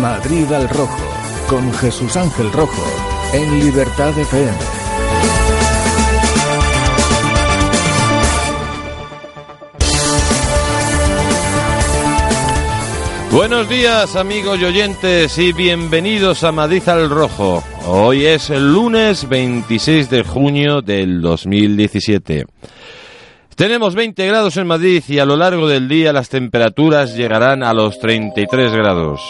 Madrid al Rojo, con Jesús Ángel Rojo, en Libertad FM. Buenos días amigos y oyentes y bienvenidos a Madrid al Rojo. Hoy es el lunes 26 de junio del 2017. Tenemos 20 grados en Madrid y a lo largo del día las temperaturas llegarán a los 33 grados.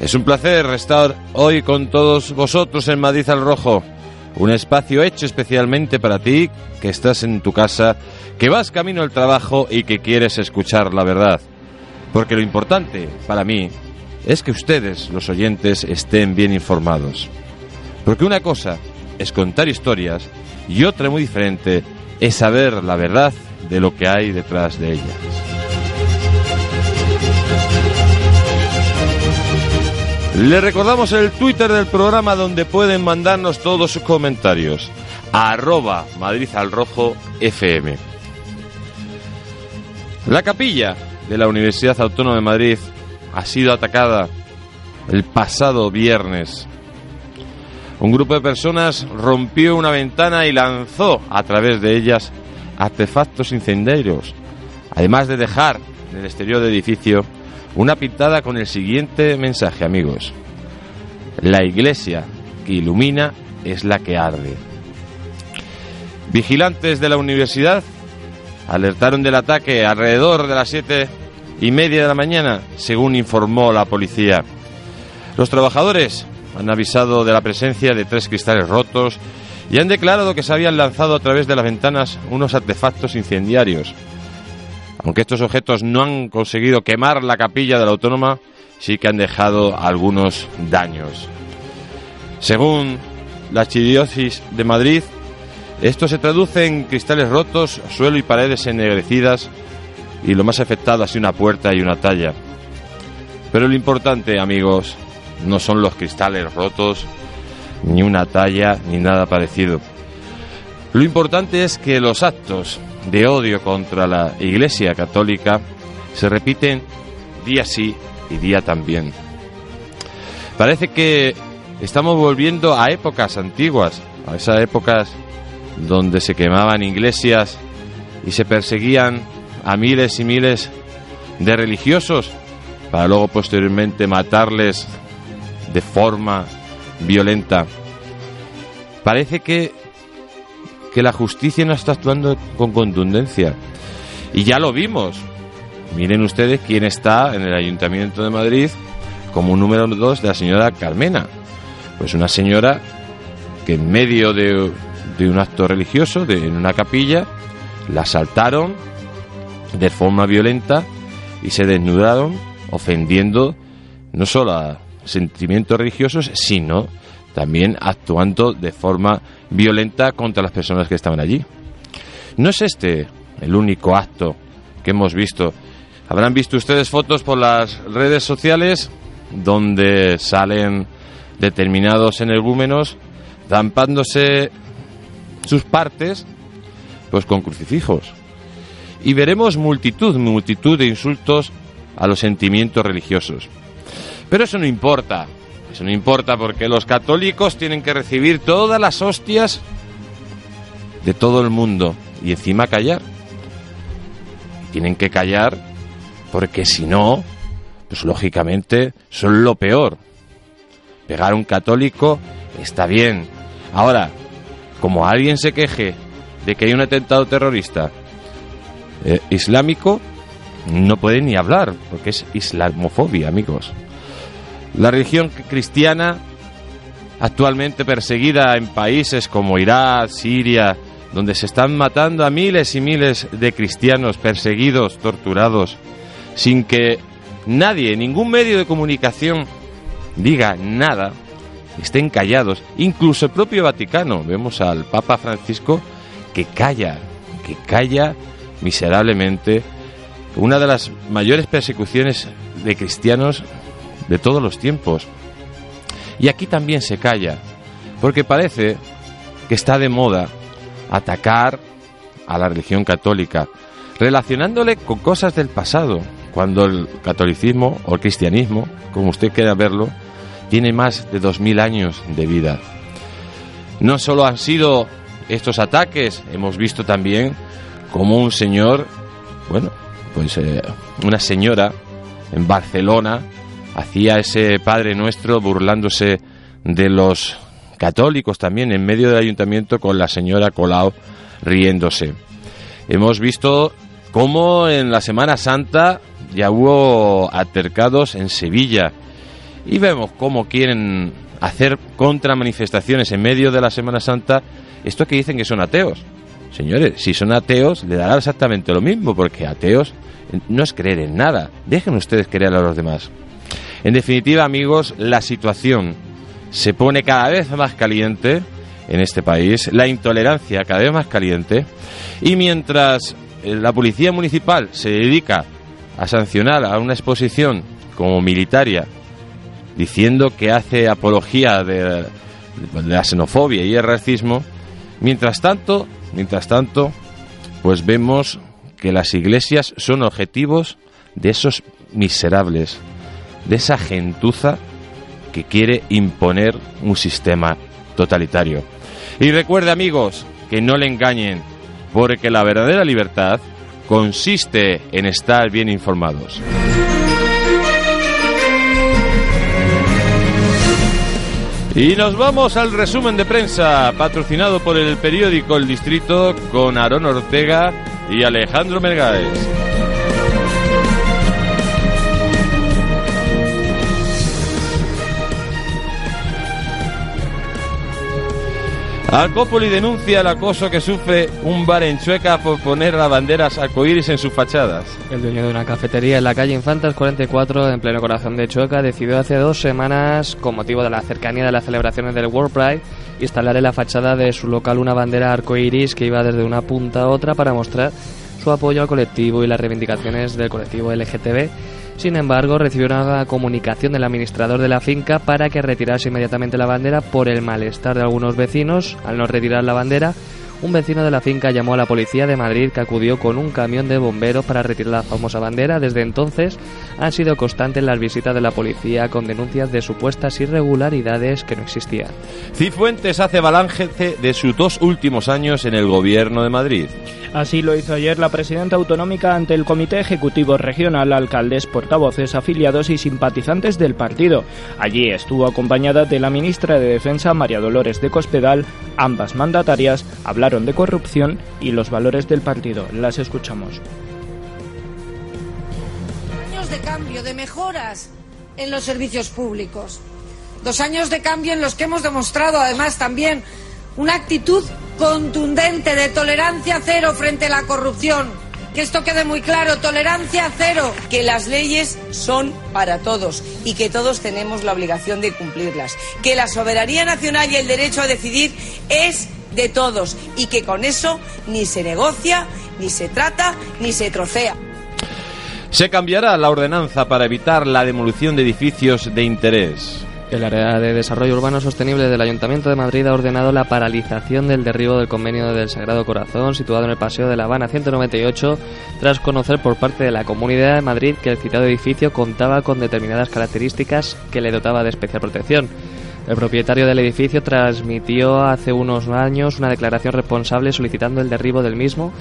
Es un placer estar hoy con todos vosotros en Madrid al Rojo, un espacio hecho especialmente para ti que estás en tu casa, que vas camino al trabajo y que quieres escuchar la verdad. Porque lo importante para mí es que ustedes, los oyentes, estén bien informados. Porque una cosa es contar historias y otra muy diferente es saber la verdad de lo que hay detrás de ellas. Le recordamos el Twitter del programa donde pueden mandarnos todos sus comentarios. Arroba Madrid al Rojo FM. La capilla de la Universidad Autónoma de Madrid ha sido atacada el pasado viernes. Un grupo de personas rompió una ventana y lanzó a través de ellas artefactos incendiarios, además de dejar en el exterior del edificio una pintada con el siguiente mensaje, amigos. La iglesia que ilumina es la que arde. Vigilantes de la universidad alertaron del ataque alrededor de las siete y media de la mañana, según informó la policía. Los trabajadores han avisado de la presencia de tres cristales rotos y han declarado que se habían lanzado a través de las ventanas unos artefactos incendiarios. Aunque estos objetos no han conseguido quemar la capilla de la autónoma, sí que han dejado algunos daños. Según la Archidiócesis de Madrid, esto se traduce en cristales rotos, suelo y paredes ennegrecidas y lo más afectado ha sido una puerta y una talla. Pero lo importante, amigos, no son los cristales rotos, ni una talla, ni nada parecido. Lo importante es que los actos de odio contra la Iglesia Católica se repiten día sí y día también. Parece que estamos volviendo a épocas antiguas, a esas épocas donde se quemaban iglesias y se perseguían a miles y miles de religiosos para luego posteriormente matarles de forma violenta. Parece que, que la justicia no está actuando con contundencia. Y ya lo vimos. Miren ustedes quién está en el Ayuntamiento de Madrid como número dos de la señora Carmena. Pues una señora que en medio de, de un acto religioso, de, en una capilla, la asaltaron de forma violenta y se desnudaron ofendiendo no solo a sentimientos religiosos, sino también actuando de forma violenta contra las personas que estaban allí. No es este el único acto que hemos visto. Habrán visto ustedes fotos por las redes sociales donde salen determinados energúmenos zampándose sus partes pues con crucifijos. Y veremos multitud, multitud de insultos a los sentimientos religiosos. Pero eso no importa. Eso no importa porque los católicos tienen que recibir todas las hostias de todo el mundo y encima callar. Tienen que callar porque si no, pues lógicamente son lo peor. Pegar a un católico está bien. Ahora, como alguien se queje de que hay un atentado terrorista eh, islámico, no puede ni hablar, porque es islamofobia, amigos. La religión cristiana, actualmente perseguida en países como Irak, Siria, donde se están matando a miles y miles de cristianos perseguidos, torturados, sin que nadie, ningún medio de comunicación diga nada, estén callados, incluso el propio Vaticano, vemos al Papa Francisco que calla, que calla miserablemente. Una de las mayores persecuciones de cristianos de todos los tiempos. Y aquí también se calla, porque parece que está de moda atacar a la religión católica, relacionándole con cosas del pasado. cuando el catolicismo o el cristianismo, como usted quiera verlo, tiene más de dos mil años de vida. No solo han sido estos ataques, hemos visto también como un señor, bueno, pues eh, una señora en Barcelona hacía ese Padre Nuestro burlándose de los católicos también en medio del ayuntamiento con la señora Colau riéndose. Hemos visto cómo en la Semana Santa ya hubo altercados en Sevilla y vemos cómo quieren hacer contramanifestaciones en medio de la Semana Santa estos que dicen que son ateos. Señores, si son ateos, le dará exactamente lo mismo, porque ateos no es creer en nada. Dejen ustedes creer a los demás. En definitiva, amigos, la situación se pone cada vez más caliente en este país, la intolerancia cada vez más caliente, y mientras eh, la policía municipal se dedica a sancionar a una exposición como militaria, diciendo que hace apología de, la xenofobia y el racismo, mientras tanto, mientras tanto, pues vemos que las iglesias son objetivos de esos miserables, de esa gentuza que quiere imponer un sistema totalitario. Y recuerde amigos, que no le engañen, porque la verdadera libertad consiste en estar bien informados. Y nos vamos al resumen de prensa, patrocinado por el periódico El Distrito, con Aaron Ortega y Alejandro Mergáez. Alcópoli denuncia el acoso que sufre un bar en Chueca por poner las banderas arcoíris en sus fachadas. El dueño de una cafetería en la calle Infantas 44, en pleno corazón de Chueca, decidió hace dos semanas, con motivo de la cercanía de las celebraciones del World Pride, instalar en la fachada de su local una bandera arcoíris que iba desde una punta a otra para mostrar su apoyo al colectivo y las reivindicaciones del colectivo LGTB sin embargo, recibió una comunicación del administrador de la finca para que retirase inmediatamente la bandera por el malestar de algunos vecinos. Al no retirar la bandera, un vecino de la finca llamó a la policía de Madrid que acudió con un camión de bomberos para retirar la famosa bandera. Desde entonces han sido constantes las visitas de la policía con denuncias de supuestas irregularidades que no existían. Cifuentes hace balance de sus dos últimos años en el gobierno de Madrid. Así lo hizo ayer la presidenta autonómica ante el Comité Ejecutivo Regional, alcaldes, portavoces, afiliados y simpatizantes del partido. Allí estuvo acompañada de la ministra de Defensa, María Dolores de Cospedal. Ambas mandatarias hablaron de corrupción y los valores del partido. Las escuchamos. Años de cambio, de mejoras en los servicios públicos. Dos años de cambio en los que hemos demostrado además también una actitud contundente de tolerancia cero frente a la corrupción. Que esto quede muy claro, tolerancia cero. Que las leyes son para todos y que todos tenemos la obligación de cumplirlas. Que la soberanía nacional y el derecho a decidir es de todos y que con eso ni se negocia, ni se trata, ni se trocea. Se cambiará la ordenanza para evitar la demolición de edificios de interés. El área de desarrollo urbano sostenible del Ayuntamiento de Madrid ha ordenado la paralización del derribo del convenio del Sagrado Corazón situado en el Paseo de La Habana 198 tras conocer por parte de la Comunidad de Madrid que el citado edificio contaba con determinadas características que le dotaba de especial protección. El propietario del edificio transmitió hace unos años una declaración responsable solicitando el derribo del mismo.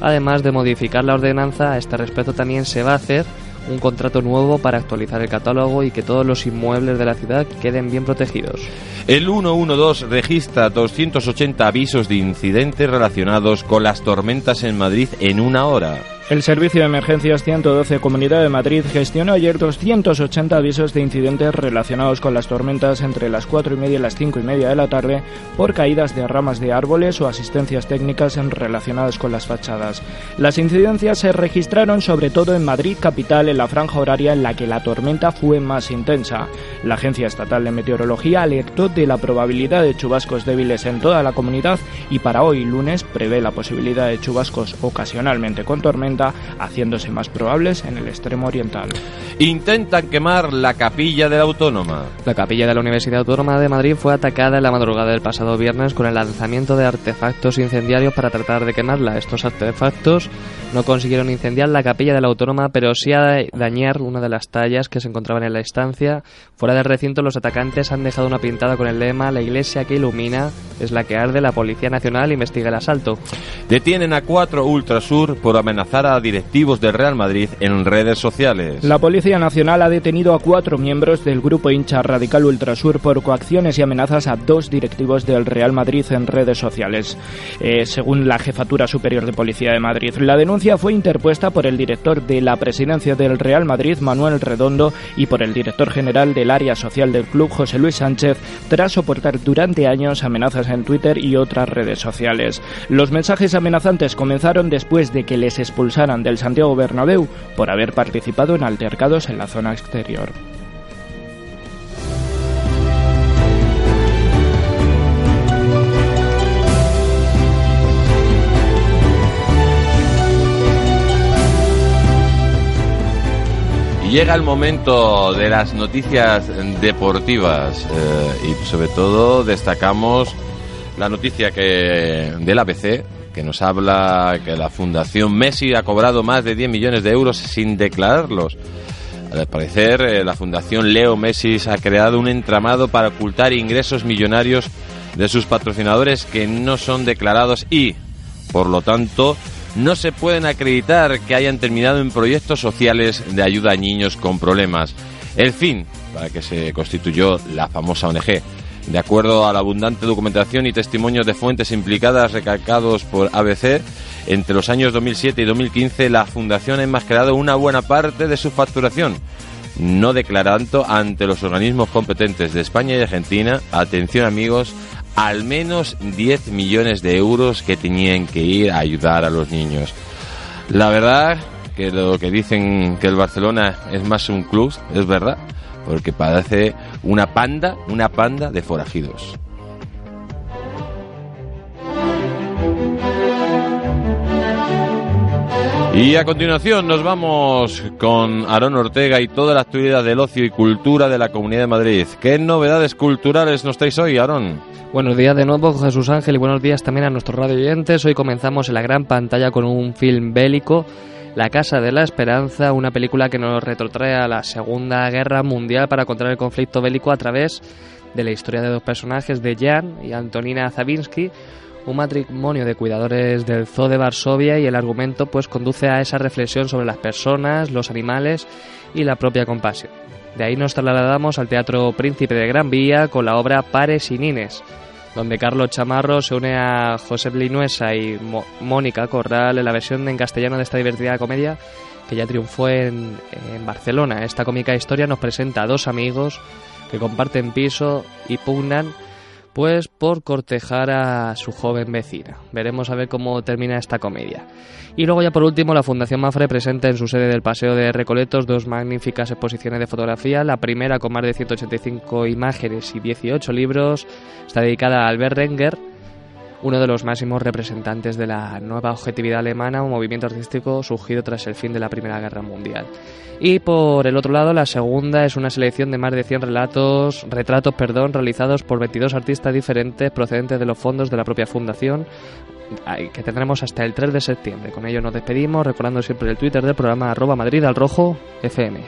Además de modificar la ordenanza, a este respecto también se va a hacer un contrato nuevo para actualizar el catálogo y que todos los inmuebles de la ciudad queden bien protegidos. El 112 registra 280 avisos de incidentes relacionados con las tormentas en Madrid en una hora. El Servicio de Emergencias 112 Comunidad de Madrid gestionó ayer 280 avisos de incidentes relacionados con las tormentas entre las 4 y media y las 5 y media de la tarde por caídas de ramas de árboles o asistencias técnicas relacionadas con las fachadas. Las incidencias se registraron sobre todo en Madrid capital en la franja horaria en la que la tormenta fue más intensa. La Agencia Estatal de Meteorología alertó de la probabilidad de chubascos débiles en toda la comunidad y para hoy lunes prevé la posibilidad de chubascos ocasionalmente con tormenta haciéndose más probables en el extremo oriental. Intentan quemar la capilla de la Autónoma. La capilla de la Universidad Autónoma de Madrid fue atacada en la madrugada del pasado viernes con el lanzamiento de artefactos incendiarios para tratar de quemarla. Estos artefactos No consiguieron incendiar la capilla de la Autónoma, pero sí a dañar una de las tallas que se encontraban en la estancia. Fuera del recinto, los atacantes han dejado una pintada con el lema La iglesia que ilumina es la que arde, la Policía Nacional investiga el asalto. Detienen a cuatro Ultrasur por amenazar a directivos del Real Madrid en redes sociales. La Policía Nacional ha detenido a cuatro miembros del grupo hincha radical Ultrasur por coacciones y amenazas a dos directivos del Real Madrid en redes sociales. Eh, según la Jefatura Superior de Policía de Madrid, la denuncia fue interpuesta por el director de la presidencia del Real Madrid, Manuel Redondo, y por el director general del área social del club, José Luis Sánchez, tras soportar durante años amenazas en Twitter y otras redes sociales. Los mensajes amenazantes comenzaron después de que les expulsaran del Santiago Bernabéu por haber participado en altercados en la zona exterior. Llega el momento de las noticias deportivas eh, y sobre todo destacamos la noticia que del ABC que nos habla que la Fundación Messi ha cobrado más de 10 millones de euros sin declararlos. Al parecer, eh, la Fundación Leo Messi ha creado un entramado para ocultar ingresos millonarios de sus patrocinadores que no son declarados y, por lo tanto, no se pueden acreditar que hayan terminado en proyectos sociales de ayuda a niños con problemas. El fin para que se constituyó la famosa ONG. De acuerdo a la abundante documentación y testimonios de fuentes implicadas recalcados por ABC, entre los años 2007 y 2015 la Fundación ha enmascarado una buena parte de su facturación, no declarando ante los organismos competentes de España y Argentina, atención amigos, al menos 10 millones de euros que tenían que ir a ayudar a los niños. La verdad que lo que dicen que el Barcelona es más un club, es verdad porque parece una panda, una panda de forajidos. Y a continuación nos vamos con Aarón Ortega y toda la actividad del ocio y cultura de la Comunidad de Madrid. ¿Qué novedades culturales nos traéis hoy, Aarón? Buenos días de nuevo, Jesús Ángel, y buenos días también a nuestros radio oyentes. Hoy comenzamos en la gran pantalla con un film bélico la Casa de la Esperanza, una película que nos retrotrae a la Segunda Guerra Mundial para contar el conflicto bélico a través de la historia de dos personajes, de Jan y Antonina Zabinsky, un matrimonio de cuidadores del Zoo de Varsovia y el argumento pues conduce a esa reflexión sobre las personas, los animales y la propia compasión. De ahí nos trasladamos al Teatro Príncipe de Gran Vía con la obra Pares y Nines, donde Carlos Chamarro se une a José Linuesa y Mónica Corral en la versión en castellano de esta divertida comedia que ya triunfó en, en Barcelona. Esta cómica historia nos presenta a dos amigos que comparten piso y pugnan pues por cortejar a su joven vecina. Veremos a ver cómo termina esta comedia. Y luego ya por último la Fundación Mafre presenta en su sede del Paseo de Recoletos dos magníficas exposiciones de fotografía. La primera con más de 185 imágenes y 18 libros está dedicada a Albert Renger uno de los máximos representantes de la nueva objetividad alemana, un movimiento artístico surgido tras el fin de la Primera Guerra Mundial. Y por el otro lado, la segunda es una selección de más de 100 relatos, retratos perdón, realizados por 22 artistas diferentes procedentes de los fondos de la propia fundación, que tendremos hasta el 3 de septiembre. Con ello nos despedimos, recordando siempre el Twitter del programa arroba Madrid al Rojo FM.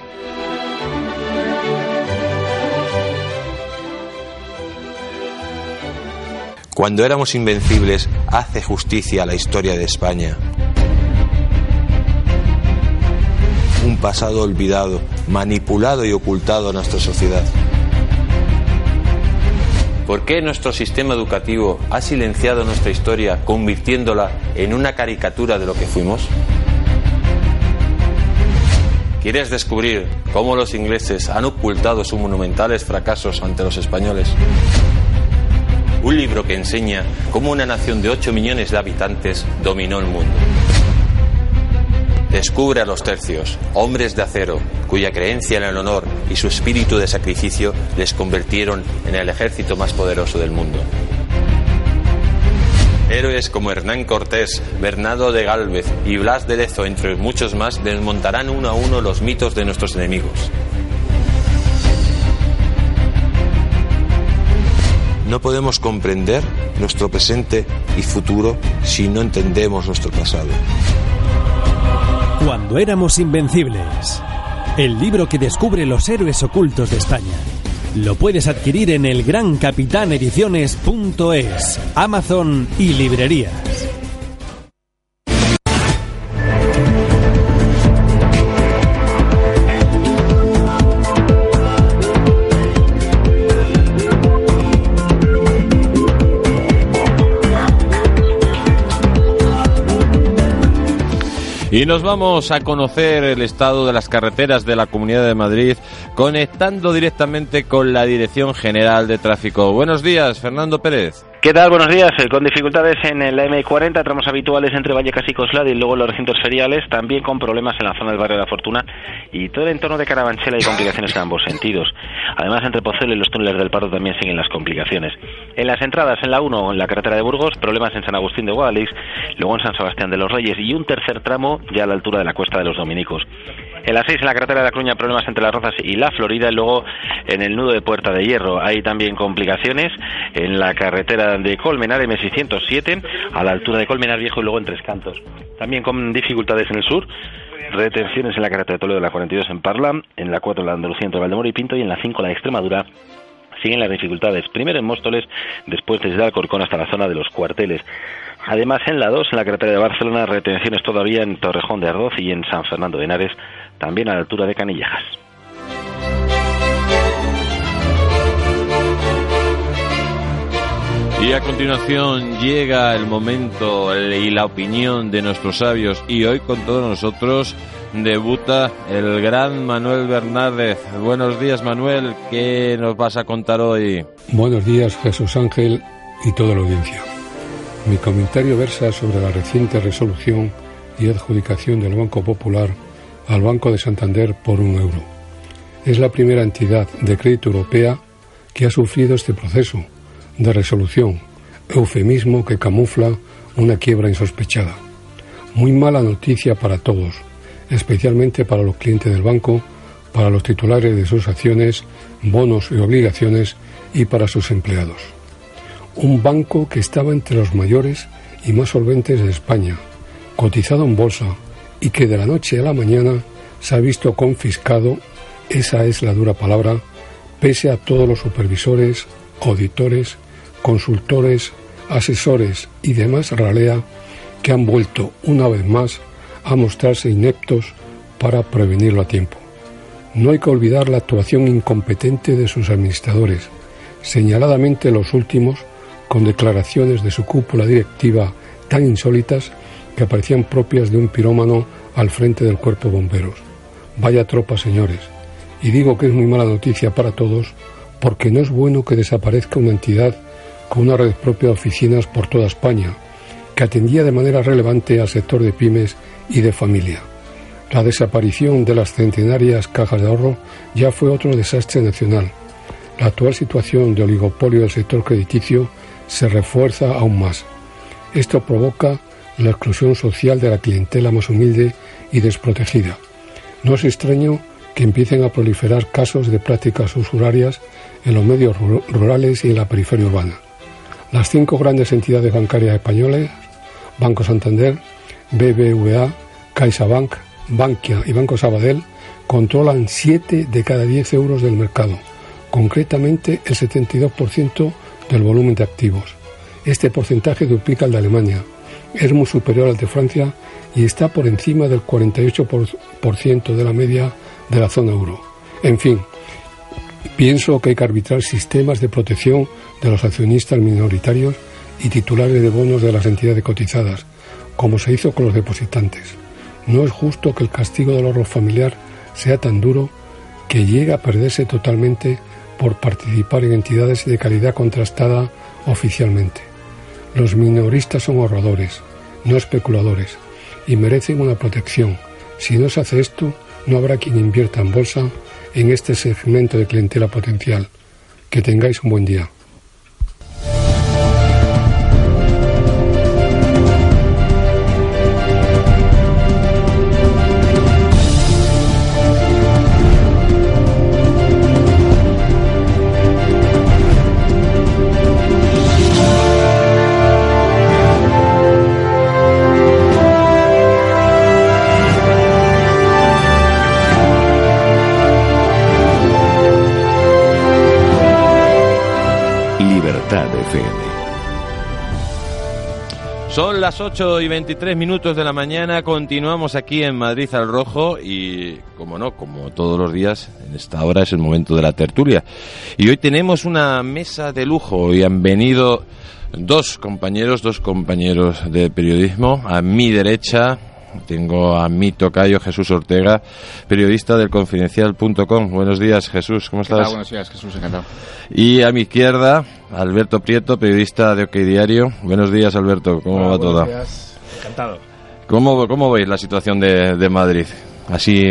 Cuando éramos invencibles, hace justicia a la historia de España. Un pasado olvidado, manipulado y ocultado a nuestra sociedad. ¿Por qué nuestro sistema educativo ha silenciado nuestra historia convirtiéndola en una caricatura de lo que fuimos? ¿Quieres descubrir cómo los ingleses han ocultado sus monumentales fracasos ante los españoles? Un libro que enseña cómo una nación de 8 millones de habitantes dominó el mundo. Descubre a los tercios, hombres de acero, cuya creencia en el honor y su espíritu de sacrificio les convirtieron en el ejército más poderoso del mundo. Héroes como Hernán Cortés, Bernardo de Gálvez y Blas de Lezo, entre muchos más, desmontarán uno a uno los mitos de nuestros enemigos. No podemos comprender nuestro presente y futuro si no entendemos nuestro pasado. Cuando éramos invencibles. El libro que descubre los héroes ocultos de España. Lo puedes adquirir en elgrancapitanediciones.es, Amazon y librerías. Y nos vamos a conocer el estado de las carreteras de la Comunidad de Madrid conectando directamente con la Dirección General de Tráfico. Buenos días, Fernando Pérez. ¿Qué tal? Buenos días. Eh, con dificultades en la M40, tramos habituales entre Vallecas y Coslada y luego los recintos feriales, también con problemas en la zona del barrio de la Fortuna y todo el entorno de Carabanchela y complicaciones en ambos sentidos. Además, entre Pozuelo y los túneles del Pardo también siguen las complicaciones. En las entradas, en la 1, en la carretera de Burgos, problemas en San Agustín de Guadalix, luego en San Sebastián de los Reyes y un tercer tramo ya a la altura de la Cuesta de los Dominicos. En la 6, en la carretera de la Cruña, problemas entre las Rozas y la Florida. Y luego en el nudo de Puerta de Hierro hay también complicaciones en la carretera de Colmenar, M607, a la altura de Colmenar Viejo y luego en Tres Cantos. También con dificultades en el sur. Retenciones en la carretera de Toledo de la 42 en Parla, en la 4 en la Andalucía entre Valdemoro y Pinto y en la 5 la Extremadura siguen las dificultades. Primero en Móstoles, después desde Alcorcón hasta la zona de los cuarteles. Además, en la 2, en la carretera de Barcelona, retenciones todavía en Torrejón de Ardoz y en San Fernando de Henares, también a la altura de Canillejas. Y a continuación llega el momento y la opinión de nuestros sabios y hoy con todos nosotros debuta el gran Manuel Bernárdez. Buenos días Manuel, ¿qué nos vas a contar hoy? Buenos días Jesús Ángel y toda la audiencia. Mi comentario versa sobre la reciente resolución y adjudicación del Banco Popular al Banco de Santander por un euro. Es la primera entidad de crédito europea que ha sufrido este proceso de resolución, eufemismo que camufla una quiebra insospechada. Muy mala noticia para todos, especialmente para los clientes del banco, para los titulares de sus acciones, bonos y obligaciones y para sus empleados. Un banco que estaba entre los mayores y más solventes de España, cotizado en bolsa, y que de la noche a la mañana se ha visto confiscado, esa es la dura palabra, pese a todos los supervisores, auditores, consultores, asesores y demás ralea que han vuelto una vez más a mostrarse ineptos para prevenirlo a tiempo. No hay que olvidar la actuación incompetente de sus administradores, señaladamente los últimos, con declaraciones de su cúpula directiva tan insólitas que parecían propias de un pirómano al frente del cuerpo bomberos. Vaya tropa, señores. Y digo que es muy mala noticia para todos porque no es bueno que desaparezca una entidad con una red propia de oficinas por toda España, que atendía de manera relevante al sector de pymes y de familia. La desaparición de las centenarias cajas de ahorro ya fue otro desastre nacional. La actual situación de oligopolio del sector crediticio se refuerza aún más. Esto provoca la exclusión social de la clientela más humilde y desprotegida. No es extraño que empiecen a proliferar casos de prácticas usurarias en los medios rurales y en la periferia urbana. Las cinco grandes entidades bancarias españolas, Banco Santander, BBVA, CaixaBank, Bankia y Banco Sabadell, controlan 7 de cada 10 euros del mercado, concretamente el 72% del volumen de activos. Este porcentaje duplica el de Alemania, es muy superior al de Francia y está por encima del 48% de la media de la zona euro. En fin, pienso que hay que arbitrar sistemas de protección de los accionistas minoritarios y titulares de bonos de las entidades cotizadas, como se hizo con los depositantes. No es justo que el castigo del ahorro familiar sea tan duro que llegue a perderse totalmente por participar en entidades de calidad contrastada oficialmente. Los minoristas son ahorradores, no especuladores, y merecen una protección. Si no se hace esto, no habrá quien invierta en bolsa en este segmento de clientela potencial. Que tengáis un buen día. Son las 8 y 23 minutos de la mañana, continuamos aquí en Madrid al Rojo y, como no, como todos los días, en esta hora es el momento de la tertulia. Y hoy tenemos una mesa de lujo y han venido dos compañeros, dos compañeros de periodismo. A mi derecha tengo a mi tocayo Jesús Ortega, periodista del confidencial.com. Buenos días, Jesús, ¿cómo estás? Buenos días, Jesús, encantado. Y a mi izquierda, Alberto Prieto, periodista de OK Diario. Buenos días, Alberto, ¿cómo Hola, va todo? buenos días. Encantado. ¿Cómo, ¿Cómo veis la situación de, de Madrid? Así,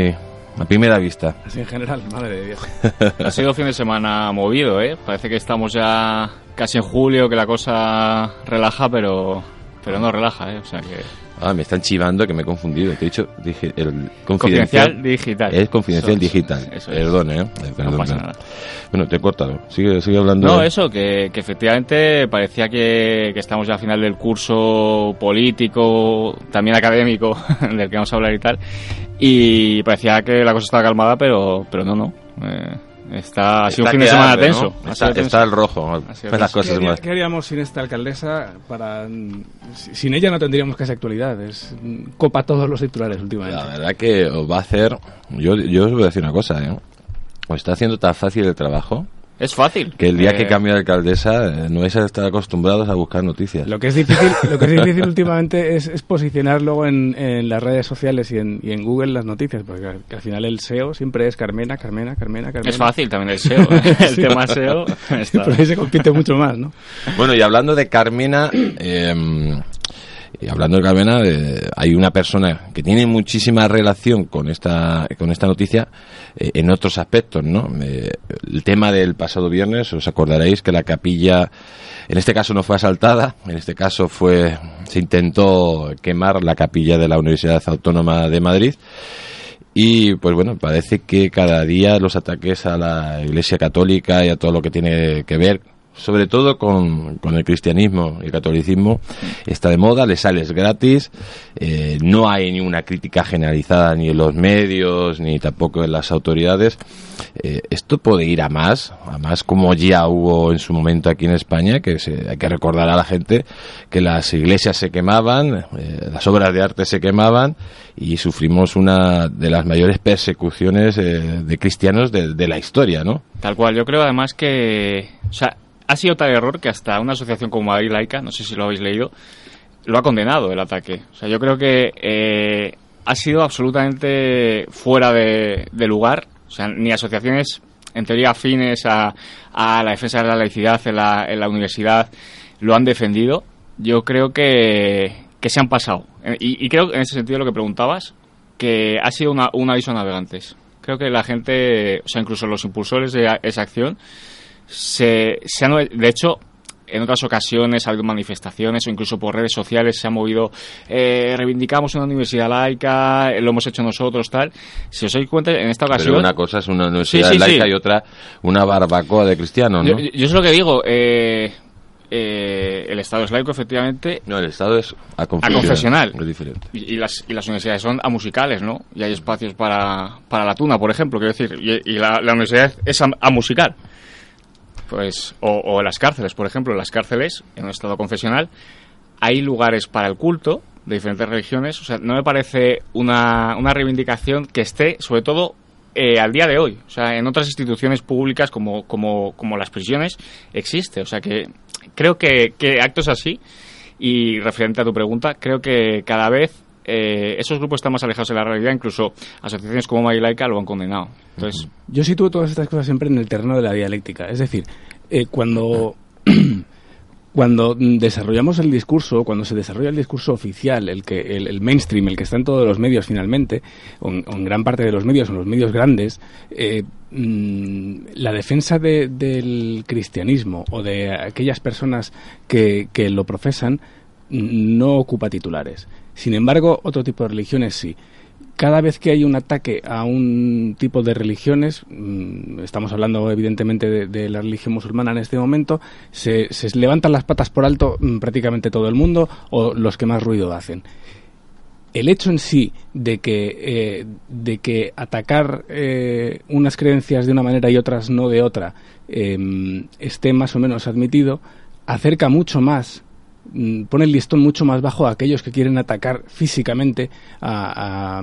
a primera vista. Así en general, madre de Dios. Ha sido fin de semana movido, ¿eh? Parece que estamos ya casi en julio, que la cosa relaja, pero, pero no relaja, ¿eh? O sea que... Ah, me están chivando que me he confundido. Te he dicho, dije, el Confidencial digital. Es confidencial Eso digital. eso es. Perdón, ¿eh? Perdón, No pasa nada. Bueno, te he cortado. Sigue, sigue hablando. No, de- eso, que, que efectivamente parecía que, que estamos ya al final del curso político, también académico, del que vamos a hablar y tal, y parecía que la cosa estaba calmada, pero, pero no, no. Eh, está, ha sido Está un fin de semana tenso. Está, sido tenso. está el rojo. Las tenso. cosas ¿Qué, haría- más. qué haríamos sin esta alcaldesa? para si- Sin ella no tendríamos casi actualidad. Es, copa todos los titulares últimamente. La verdad que os va a hacer. Yo, yo os voy a decir una cosa, ¿eh? Os está haciendo tan fácil el trabajo Es fácil. que el día que Eh, cambie de alcaldesa eh, no vais a estar acostumbrados a buscar noticias. Lo que es difícil, lo que es difícil últimamente es, es posicionar luego en, en las redes sociales y en, y en Google las noticias, porque al, que al final el SEO siempre es Carmena, Carmena, Carmena, Carmena. Es fácil también el SEO. ¿eh? El Sí. tema SEO está. Por ahí se compite mucho más, ¿no? Bueno, y hablando de Carmena, eh, y hablando de Carmena, eh, hay una persona que tiene muchísima relación con esta, con esta noticia eh, en otros aspectos, ¿no? El tema del pasado viernes, os acordaréis que la capilla, en este caso no fue asaltada, en este caso fue, se intentó quemar la capilla de la Universidad Autónoma de Madrid. Y pues bueno, parece que cada día los ataques a la Iglesia Católica y a todo lo que tiene que ver, sobre todo con, con el cristianismo y el catolicismo, está de moda, le sales gratis, eh, no hay ni una crítica generalizada ni en los medios ni tampoco en las autoridades. Eh, esto puede ir a más, a más como ya hubo en su momento aquí en España, que se- hay que recordar a la gente que las iglesias se quemaban, eh, las obras de arte se quemaban y sufrimos una de las mayores persecuciones de cristianos de, de la historia, ¿no? Tal cual, yo creo además que, ha sido tal error que hasta una asociación como Madrid Laica, no sé si lo habéis leído, lo ha condenado el ataque. O sea, yo creo que eh, ha sido absolutamente fuera de, lugar. O sea, ni asociaciones en teoría afines a, a la defensa de la laicidad en la, en la universidad lo han defendido. Yo creo que, se han pasado. Eh, Y, y creo, en ese sentido, lo que preguntabas, que ha sido una, un aviso a navegantes. Creo que la gente, o sea, incluso los impulsores de esa acción, se, se han, de hecho, en otras ocasiones ha habido manifestaciones o incluso por redes sociales se ha movido, eh, reivindicamos una universidad laica, eh, lo hemos hecho nosotros, tal. Si os dais cuenta, en esta ocasión... Pero una cosa es una universidad Sí, sí, laica sí. y otra una barbacoa de cristianos, ¿no? Yo, yo- es lo que digo, eh, eh, el Estado es laico, efectivamente, No, el Estado es a a confesional. confesional. Es diferente. Y, y las, y las universidades son a musicales, ¿no? Y hay espacios para, para la tuna, por ejemplo, quiero decir. Y, y la, la universidad es a, a musical. Pues, o, o las cárceles, por ejemplo, las cárceles, en un estado confesional, hay lugares para el culto de diferentes religiones. O sea, no me parece una, una reivindicación que esté, sobre todo, eh, al día de hoy. O sea, en otras instituciones públicas como, como, como las prisiones existe. O sea, que creo que, que actos así, y referente a tu pregunta, creo que cada vez eh, esos grupos están más alejados de la realidad. Incluso asociaciones como Marilaica lo han condenado. Entonces, Yo sitúo todas estas cosas siempre en el terreno de la dialéctica. Es decir, eh, cuando, cuando desarrollamos el discurso, cuando se desarrolla el discurso oficial, el, que, el, el mainstream, el que está en todos los medios finalmente, o en, o en gran parte de los medios, en los medios grandes, eh, mm, la defensa de- del cristianismo o de aquellas personas que, que lo profesan mm, no ocupa titulares. Sin embargo, otro tipo de religiones sí cada vez que hay un ataque a un tipo de religiones, mm, estamos hablando evidentemente de, la religión musulmana en este momento, se, levantan las patas por alto mm, prácticamente todo el mundo o los que más ruido hacen. El hecho en sí de que, eh, de que atacar eh, unas creencias de una manera y otras no de otra eh, esté más o menos admitido, acerca mucho más pone el listón mucho más bajo a aquellos que quieren atacar físicamente a,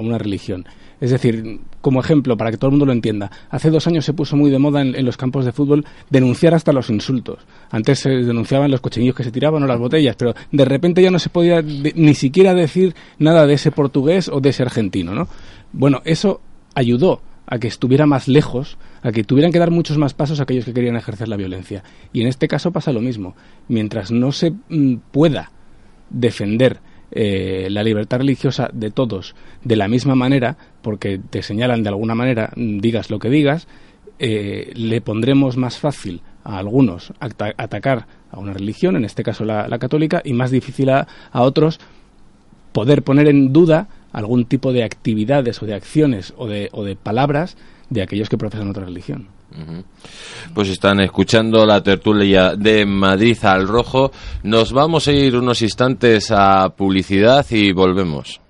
una religión. Es decir, como ejemplo, para que todo el mundo lo entienda, hace dos años se puso muy de moda en, los campos de fútbol denunciar hasta los insultos. Antes se denunciaban los cochinillos que se tiraban o las botellas, pero de repente ya no se podía ni siquiera decir nada de ese portugués o de ese argentino, ¿no? Bueno, eso ayudó a que estuviera más lejos, a que tuvieran que dar muchos más pasos a aquellos que querían ejercer la violencia. Y en este caso pasa lo mismo. Mientras no se mm, pueda defender eh, la libertad religiosa de todos de la misma manera, porque te señalan de alguna manera, mm, digas lo que digas, eh, le pondremos más fácil a algunos ata- atacar a una religión, en este caso la, la católica, y más difícil a, a otros poder poner en duda algún tipo de actividades o de acciones o de, o de palabras de aquellos que profesan otra religión. Pues están escuchando la tertulia de Madrid al Rojo. Nos vamos a ir unos instantes a publicidad y volvemos.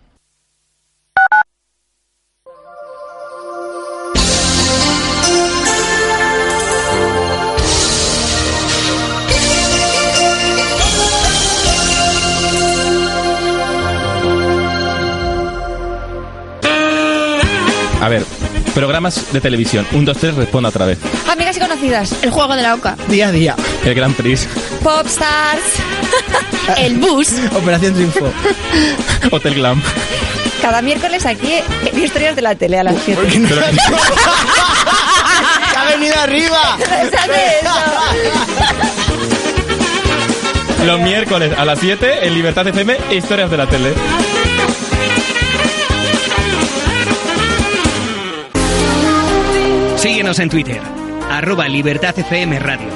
A ver, programas de televisión. Un, dos, tres, responda otra vez. Amigas y conocidas, el juego de la OCA. Día a día. El Gran Prix. Popstars. el bus. Operación Triunfo. Hotel Glam. Cada miércoles aquí en Historias de la Tele a las 7. ¡Ha venido arriba! Los miércoles a las 7 en Libertad FM, Historias de la Tele. Síguenos en Twitter, arroba Libertad FM Radio.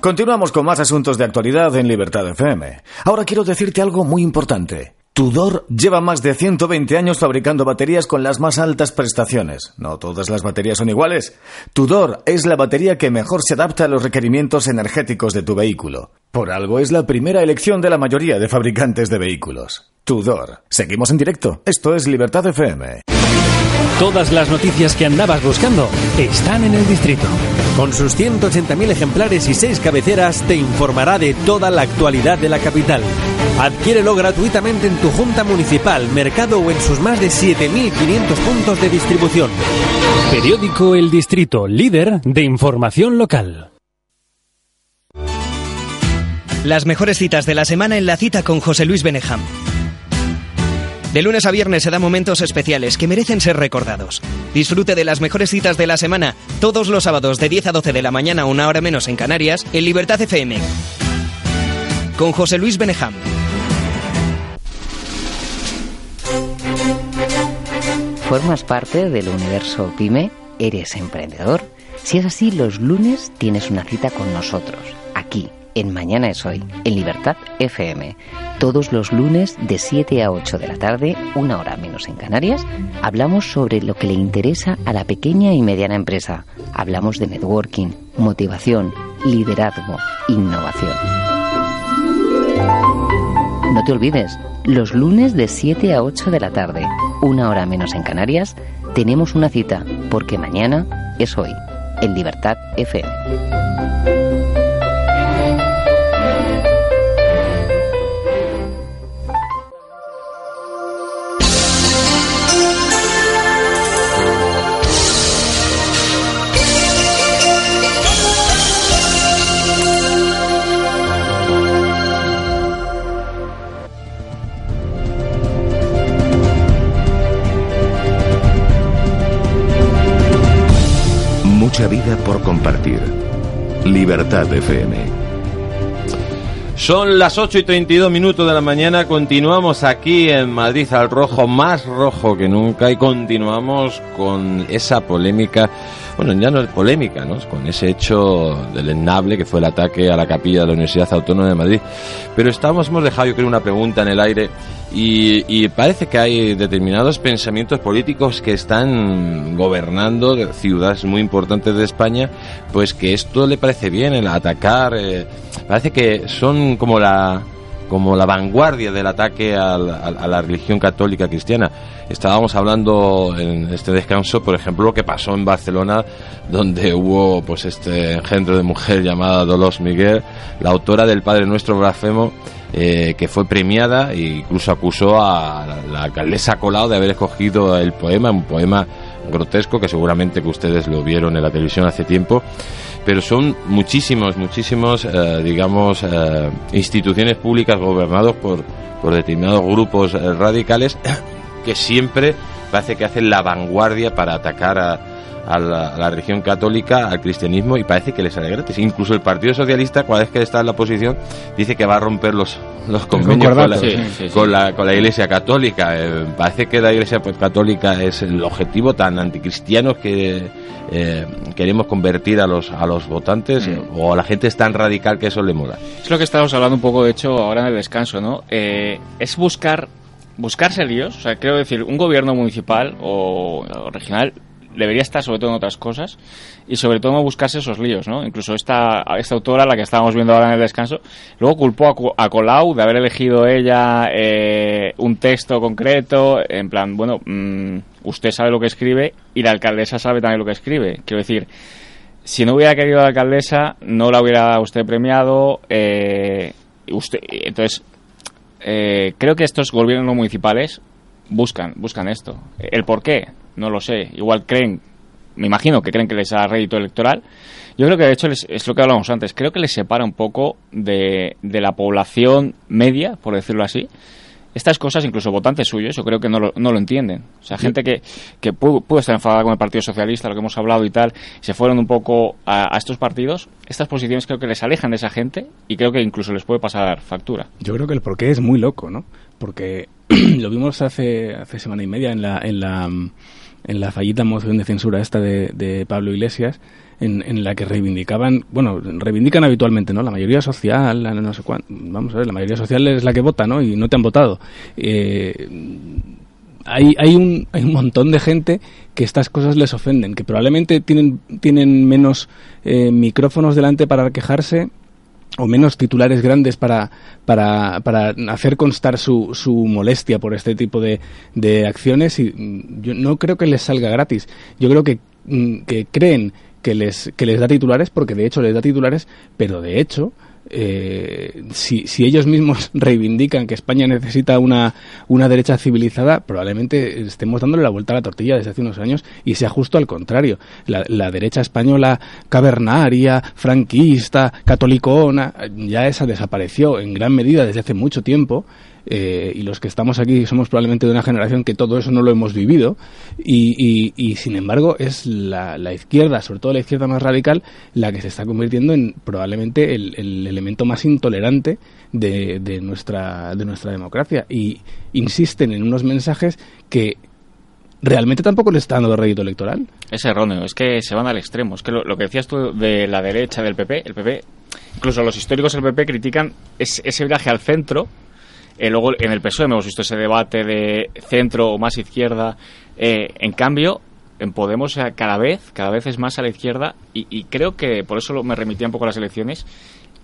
Continuamos con más asuntos de actualidad en Libertad FM. Ahora quiero decirte algo muy importante. Tudor lleva más de 120 años fabricando baterías con las más altas prestaciones. No todas las baterías son iguales. Tudor es la batería que mejor se adapta a los requerimientos energéticos de tu vehículo. Por algo es la primera elección de la mayoría de fabricantes de vehículos. Tudor. Seguimos en directo. Esto es Libertad FM. Todas las noticias que andabas buscando están en el distrito. Con sus 180.000 ejemplares y 6 cabeceras te informará de toda la actualidad de la capital. Adquiérelo gratuitamente en tu junta municipal, mercado o en sus más de 7.500 puntos de distribución. Periódico El Distrito, líder de información local. Las mejores citas de la semana en la cita con José Luis Benejam. De lunes a viernes se dan momentos especiales que merecen ser recordados. Disfrute de las mejores citas de la semana todos los sábados de 10 a 12 de la mañana, una hora menos en Canarias, en Libertad FM. Con José Luis Benejam. ¿Formas parte del universo pyme? ¿Eres emprendedor? Si es así, los lunes tienes una cita con nosotros, en Mañana es Hoy, en Libertad FM. Todos los lunes de 7 a 8 de la tarde, una hora menos en Canarias, hablamos sobre lo que le interesa a la pequeña y mediana empresa. Hablamos de networking, motivación, liderazgo, innovación. No te olvides, los lunes de 7 a 8 de la tarde, una hora menos en Canarias, tenemos una cita, porque mañana es hoy, en Libertad FM. Vida por compartir. Libertad FM. Son las 8 y 32 minutos de la mañana. Continuamos aquí en Madrid al rojo, más rojo que nunca, y continuamos con esa polémica. Bueno, ya no es polémica, ¿no? Con ese hecho deleznable que fue el ataque a la capilla de la Universidad Autónoma de Madrid. Pero estamos, hemos dejado, yo creo, una pregunta en el aire y, parece que hay determinados pensamientos políticos que están gobernando ciudades muy importantes de España, pues que esto le parece bien, el atacar. eh, parece que son como la como la vanguardia del ataque al- al- a la religión católica cristiana. Estábamos hablando en este descanso, por ejemplo, lo que pasó en Barcelona, donde hubo pues este engendro de mujer llamada Dolores Miguel, la autora del Padre Nuestro blasfemo, eh, que fue premiada e incluso acusó a la, la alcaldesa Colau de haber escogido el poema, un poema grotesco que seguramente que ustedes lo vieron en la televisión hace tiempo pero son muchísimos, muchísimos, eh, digamos, eh, instituciones públicas gobernados por, por determinados grupos eh, radicales que siempre parece que hacen la vanguardia para atacar a, a la, a la religión católica, al cristianismo y parece que les sale gratis. Incluso el Partido Socialista, cada vez que está en la oposición, dice que va a romper los, los convenios con la, concordato. Sí, sí, sí. con la- con la Iglesia Católica. Eh, parece que la Iglesia pues, Católica es el objetivo tan anticristiano que eh, queremos convertir a los, a los votantes eh, o a la gente es tan radical que eso le mola. Es lo que estábamos hablando un poco, de hecho, ahora en el descanso, ¿no? Eh, es buscar, buscarse líos. O sea, quiero decir, un gobierno municipal o, o regional debería estar sobre todo en otras cosas y sobre todo no buscarse esos líos, ¿no? Incluso esta, esta autora, la que estábamos viendo ahora en el descanso, luego culpó a, Co- a Colau de haber elegido ella eh, un texto concreto, en plan, bueno, mm, usted sabe lo que escribe y la alcaldesa sabe también lo que escribe. Quiero decir, si no hubiera querido la alcaldesa, no la hubiera usted premiado. eh, usted, entonces, eh, creo que estos gobiernos municipales buscan, buscan esto. ¿El por qué? No lo sé. Igual creen, me imagino que creen que les da rédito electoral. Yo creo que de hecho les- es lo que hablábamos antes. Creo que les separa un poco de, de la población media, por decirlo así. Estas cosas, incluso votantes suyos, yo creo que no lo, no lo entienden. O sea, gente que, que pudo, pudo estar enfadada con el Partido Socialista, lo que hemos hablado y tal, se fueron un poco a, a estos partidos. Estas posiciones creo que les alejan de esa gente y creo que incluso les puede pasar factura. Yo creo que el porqué es muy loco, ¿no? Porque lo vimos hace, hace semana y media en la, en la, en la fallita moción de censura esta de, de Pablo Iglesias, en, en la que reivindicaban, bueno, reivindican habitualmente, ¿no? La mayoría social, la no sé cuánto, vamos a ver, la mayoría social es la que vota, ¿no? Y no te han votado. Eh, hay, hay, un, hay un montón de gente que estas cosas les ofenden, que probablemente tienen, tienen menos eh, micrófonos delante para quejarse o menos titulares grandes para, para, para hacer constar su, su molestia por este tipo de, de acciones y mm, yo no creo que les salga gratis. Yo creo que, mm, que creen que les, que les da titulares porque de hecho les da titulares, pero de hecho eh, si, ellos mismos reivindican que España necesita una, una derecha civilizada, probablemente estemos dándole la vuelta a la tortilla desde hace unos años y sea justo al contrario. La, la derecha española cavernaria, franquista, catolicona, ya esa desapareció en gran medida desde hace mucho tiempo. Eh, y los que estamos aquí somos probablemente de una generación que todo eso no lo hemos vivido y, sin embargo es la, la izquierda, sobre todo la izquierda más radical, la que se está convirtiendo en probablemente el, el elemento más intolerante de, de nuestra, de nuestra democracia y insisten en unos mensajes que realmente tampoco les está dando rédito electoral. Es erróneo, es que se van al extremo. Es que lo, que decías tú de la derecha del PP, el PP, incluso los históricos del PP critican es- ese viaje al centro. Eh, luego en el PSOE hemos visto ese debate de centro o más izquierda. Eh, en cambio, en Podemos cada vez, cada vez es más a la izquierda y, y creo que por eso lo- me remitía un poco a las elecciones.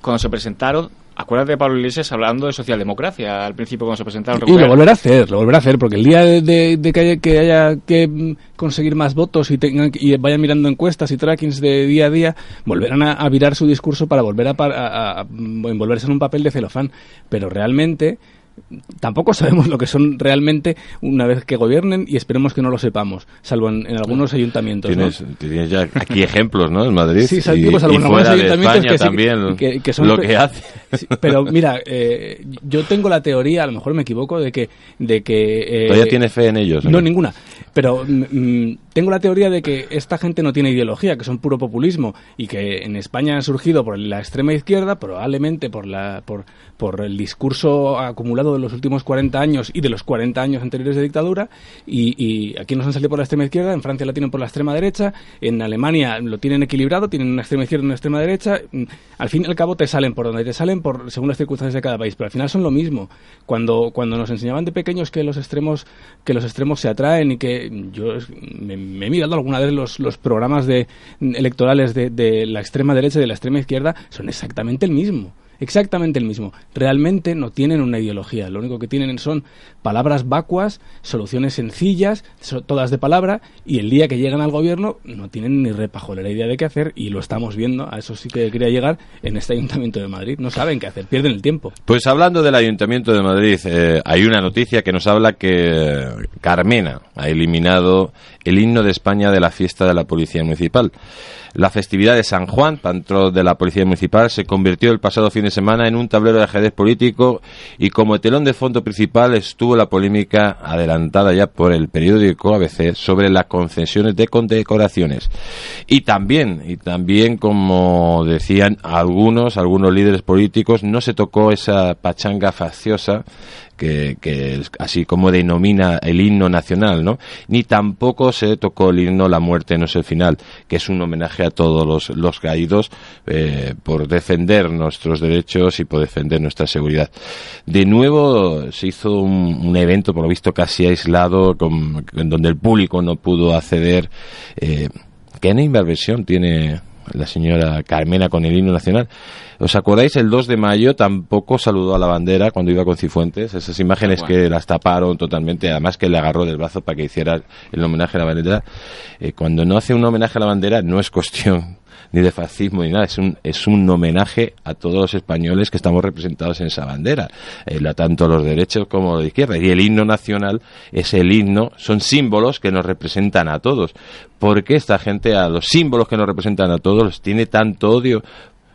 Cuando se presentaron, acuérdate de Pablo Iglesias hablando de socialdemocracia al principio cuando se presentaron. Y lo volverá a hacer, lo volverá a hacer, porque el día de, de- de que, haya, que haya que mm, conseguir más votos y, tengan, y vayan mirando encuestas y trackings de día a día, volverán a, a virar su discurso para volver a, a- a- a envolverse en un papel de celofán. Pero realmente tampoco sabemos lo que son realmente una vez que gobiernen y esperemos que no lo sepamos, salvo en, en algunos ayuntamientos. ¿no? Tienes, ya aquí ejemplos, ¿no? En Madrid. Sí, salvo en algunos de ayuntamientos España que sí- también que- que son lo que hace. Sí, pero mira, eh, yo tengo la teoría, a lo mejor me equivoco, de que... De que eh, ¿Todavía tienes fe en ellos? o No, ninguna. Pero mm, mm, tengo la teoría de que esta gente no tiene ideología, que son puro populismo y que en España han surgido por la extrema izquierda, probablemente por, la, el discurso acumulado de los últimos 40 años y de los 40 años anteriores de dictadura. Y, aquí nos han salido por la extrema izquierda, en Francia la tienen por la extrema derecha, en Alemania lo tienen equilibrado, tienen una extrema izquierda y una extrema derecha. Mm, Al fin y al cabo te salen por donde te salen por, según las circunstancias de cada país, pero al final son lo mismo. Cuando, cuando nos enseñaban de pequeños que los extremos, que los extremos se atraen y que yo me, me he mirado alguna vez los, los programas de, electorales de, de la extrema derecha y de la extrema izquierda, son exactamente el mismo. Exactamente el mismo. Realmente no tienen una ideología, lo único que tienen son palabras vacuas, soluciones sencillas, todas de palabra, y el día que llegan al gobierno no tienen ni repajolera idea de qué hacer, y lo estamos viendo, a eso sí que quería llegar, en este Ayuntamiento de Madrid. No saben qué hacer, pierden el tiempo. Pues hablando del Ayuntamiento de Madrid, eh, hay una noticia que nos habla que Carmena ha eliminado el himno de España de la fiesta de la Policía Municipal. La festividad de San Juan, patrón de la Policía Municipal, se convirtió el pasado fin de semana en un tablero de ajedrez político y como telón de fondo principal estuvo la polémica adelantada ya por el periódico ABC sobre las concesiones de condecoraciones. Y también, y también como decían algunos, algunos líderes políticos, no se tocó esa pachanga facciosa que, que así como denomina el himno nacional, ¿no? Ni tampoco se tocó el himno La muerte no es el final, que es un homenaje a todos los, caídos eh, por defender nuestros derechos y por defender nuestra seguridad. De nuevo se hizo un, un evento, por lo visto, casi aislado, con, en donde el público no pudo acceder. Eh, ¿Qué inversión tiene la señora Carmena con el himno nacional? ¿Os acordáis? El 2 de mayo tampoco saludó a la bandera cuando iba con Cifuentes. Esas imágenes cual. que las taparon totalmente, además que le agarró del brazo para que hiciera el homenaje a la bandera. Eh, cuando no hace un homenaje a la bandera no es cuestión ni de fascismo ni nada, es un, es un homenaje a todos los españoles que estamos representados en esa bandera, eh, tanto los derechos como de izquierda. Y el himno nacional es el himno, son símbolos que nos representan a todos. ¿Por qué esta gente a los símbolos que nos representan a todos los tiene tanto odio?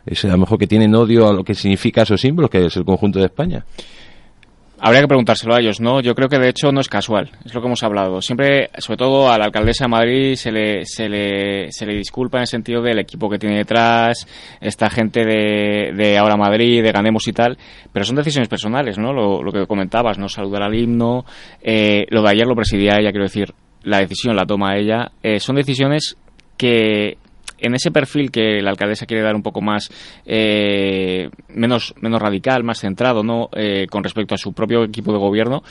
Es a lo mejor que tienen odio a lo que significa esos símbolos, que es el conjunto de España. Habría que preguntárselo a ellos, ¿no? Yo creo que de hecho no es casual, es lo que hemos hablado. Siempre, sobre todo a la alcaldesa de Madrid, se le, se le, se le disculpa en el sentido del equipo que tiene detrás, esta gente de, de Ahora Madrid, de Ganemos y tal, pero son decisiones personales, ¿no? Lo, lo que comentabas, ¿no? Saludar al himno, eh, lo de ayer lo presidía ella, quiero decir, la decisión la toma ella. Eh, son decisiones que en ese perfil que la alcaldesa quiere dar un poco más eh, menos menos radical, más centrado, no Eh, con respecto a su propio equipo de gobierno,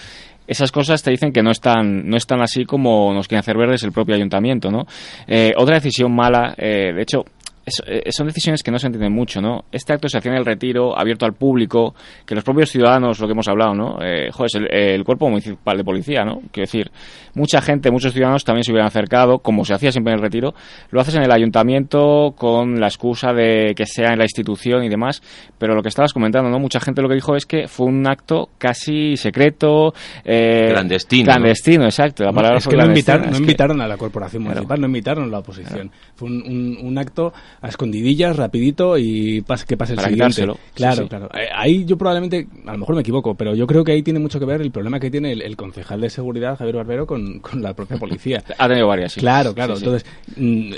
esas cosas te dicen que no están no están así como nos quiere hacer ver desde el propio ayuntamiento, ¿no? Eh, otra decisión mala, eh, de hecho. Es- eh, son decisiones que no se entienden mucho, ¿no? Este acto se hacía en el retiro, abierto al público, que los propios ciudadanos, lo que hemos hablado, ¿no? Eh, joder, es el, el cuerpo municipal de policía, ¿no? Quiero decir, mucha gente, muchos ciudadanos también se hubieran acercado, como se hacía siempre en el retiro. Lo haces en el ayuntamiento con la excusa de que sea en la institución y demás, pero lo que estabas comentando, ¿no? Mucha gente lo que dijo es que fue un acto casi secreto, eh, Clandestino, ¿no? Clandestino, exacto. La No, palabra es fue que no clandestina, invitaron, no es que- invitaron a la corporación Claro. municipal, no invitaron a la oposición. Fue un, un- un acto a escondidillas, rapidito y pas- que pase el Para siguiente. quitárselo. Claro, sí. claro. Eh, Ahí yo probablemente, a lo mejor me equivoco, pero yo creo que ahí tiene mucho que ver el problema que tiene el, el concejal de seguridad, Javier Barbero, con, con la propia policía. Ha tenido varias, sí. Claro, claro. Entonces, mm,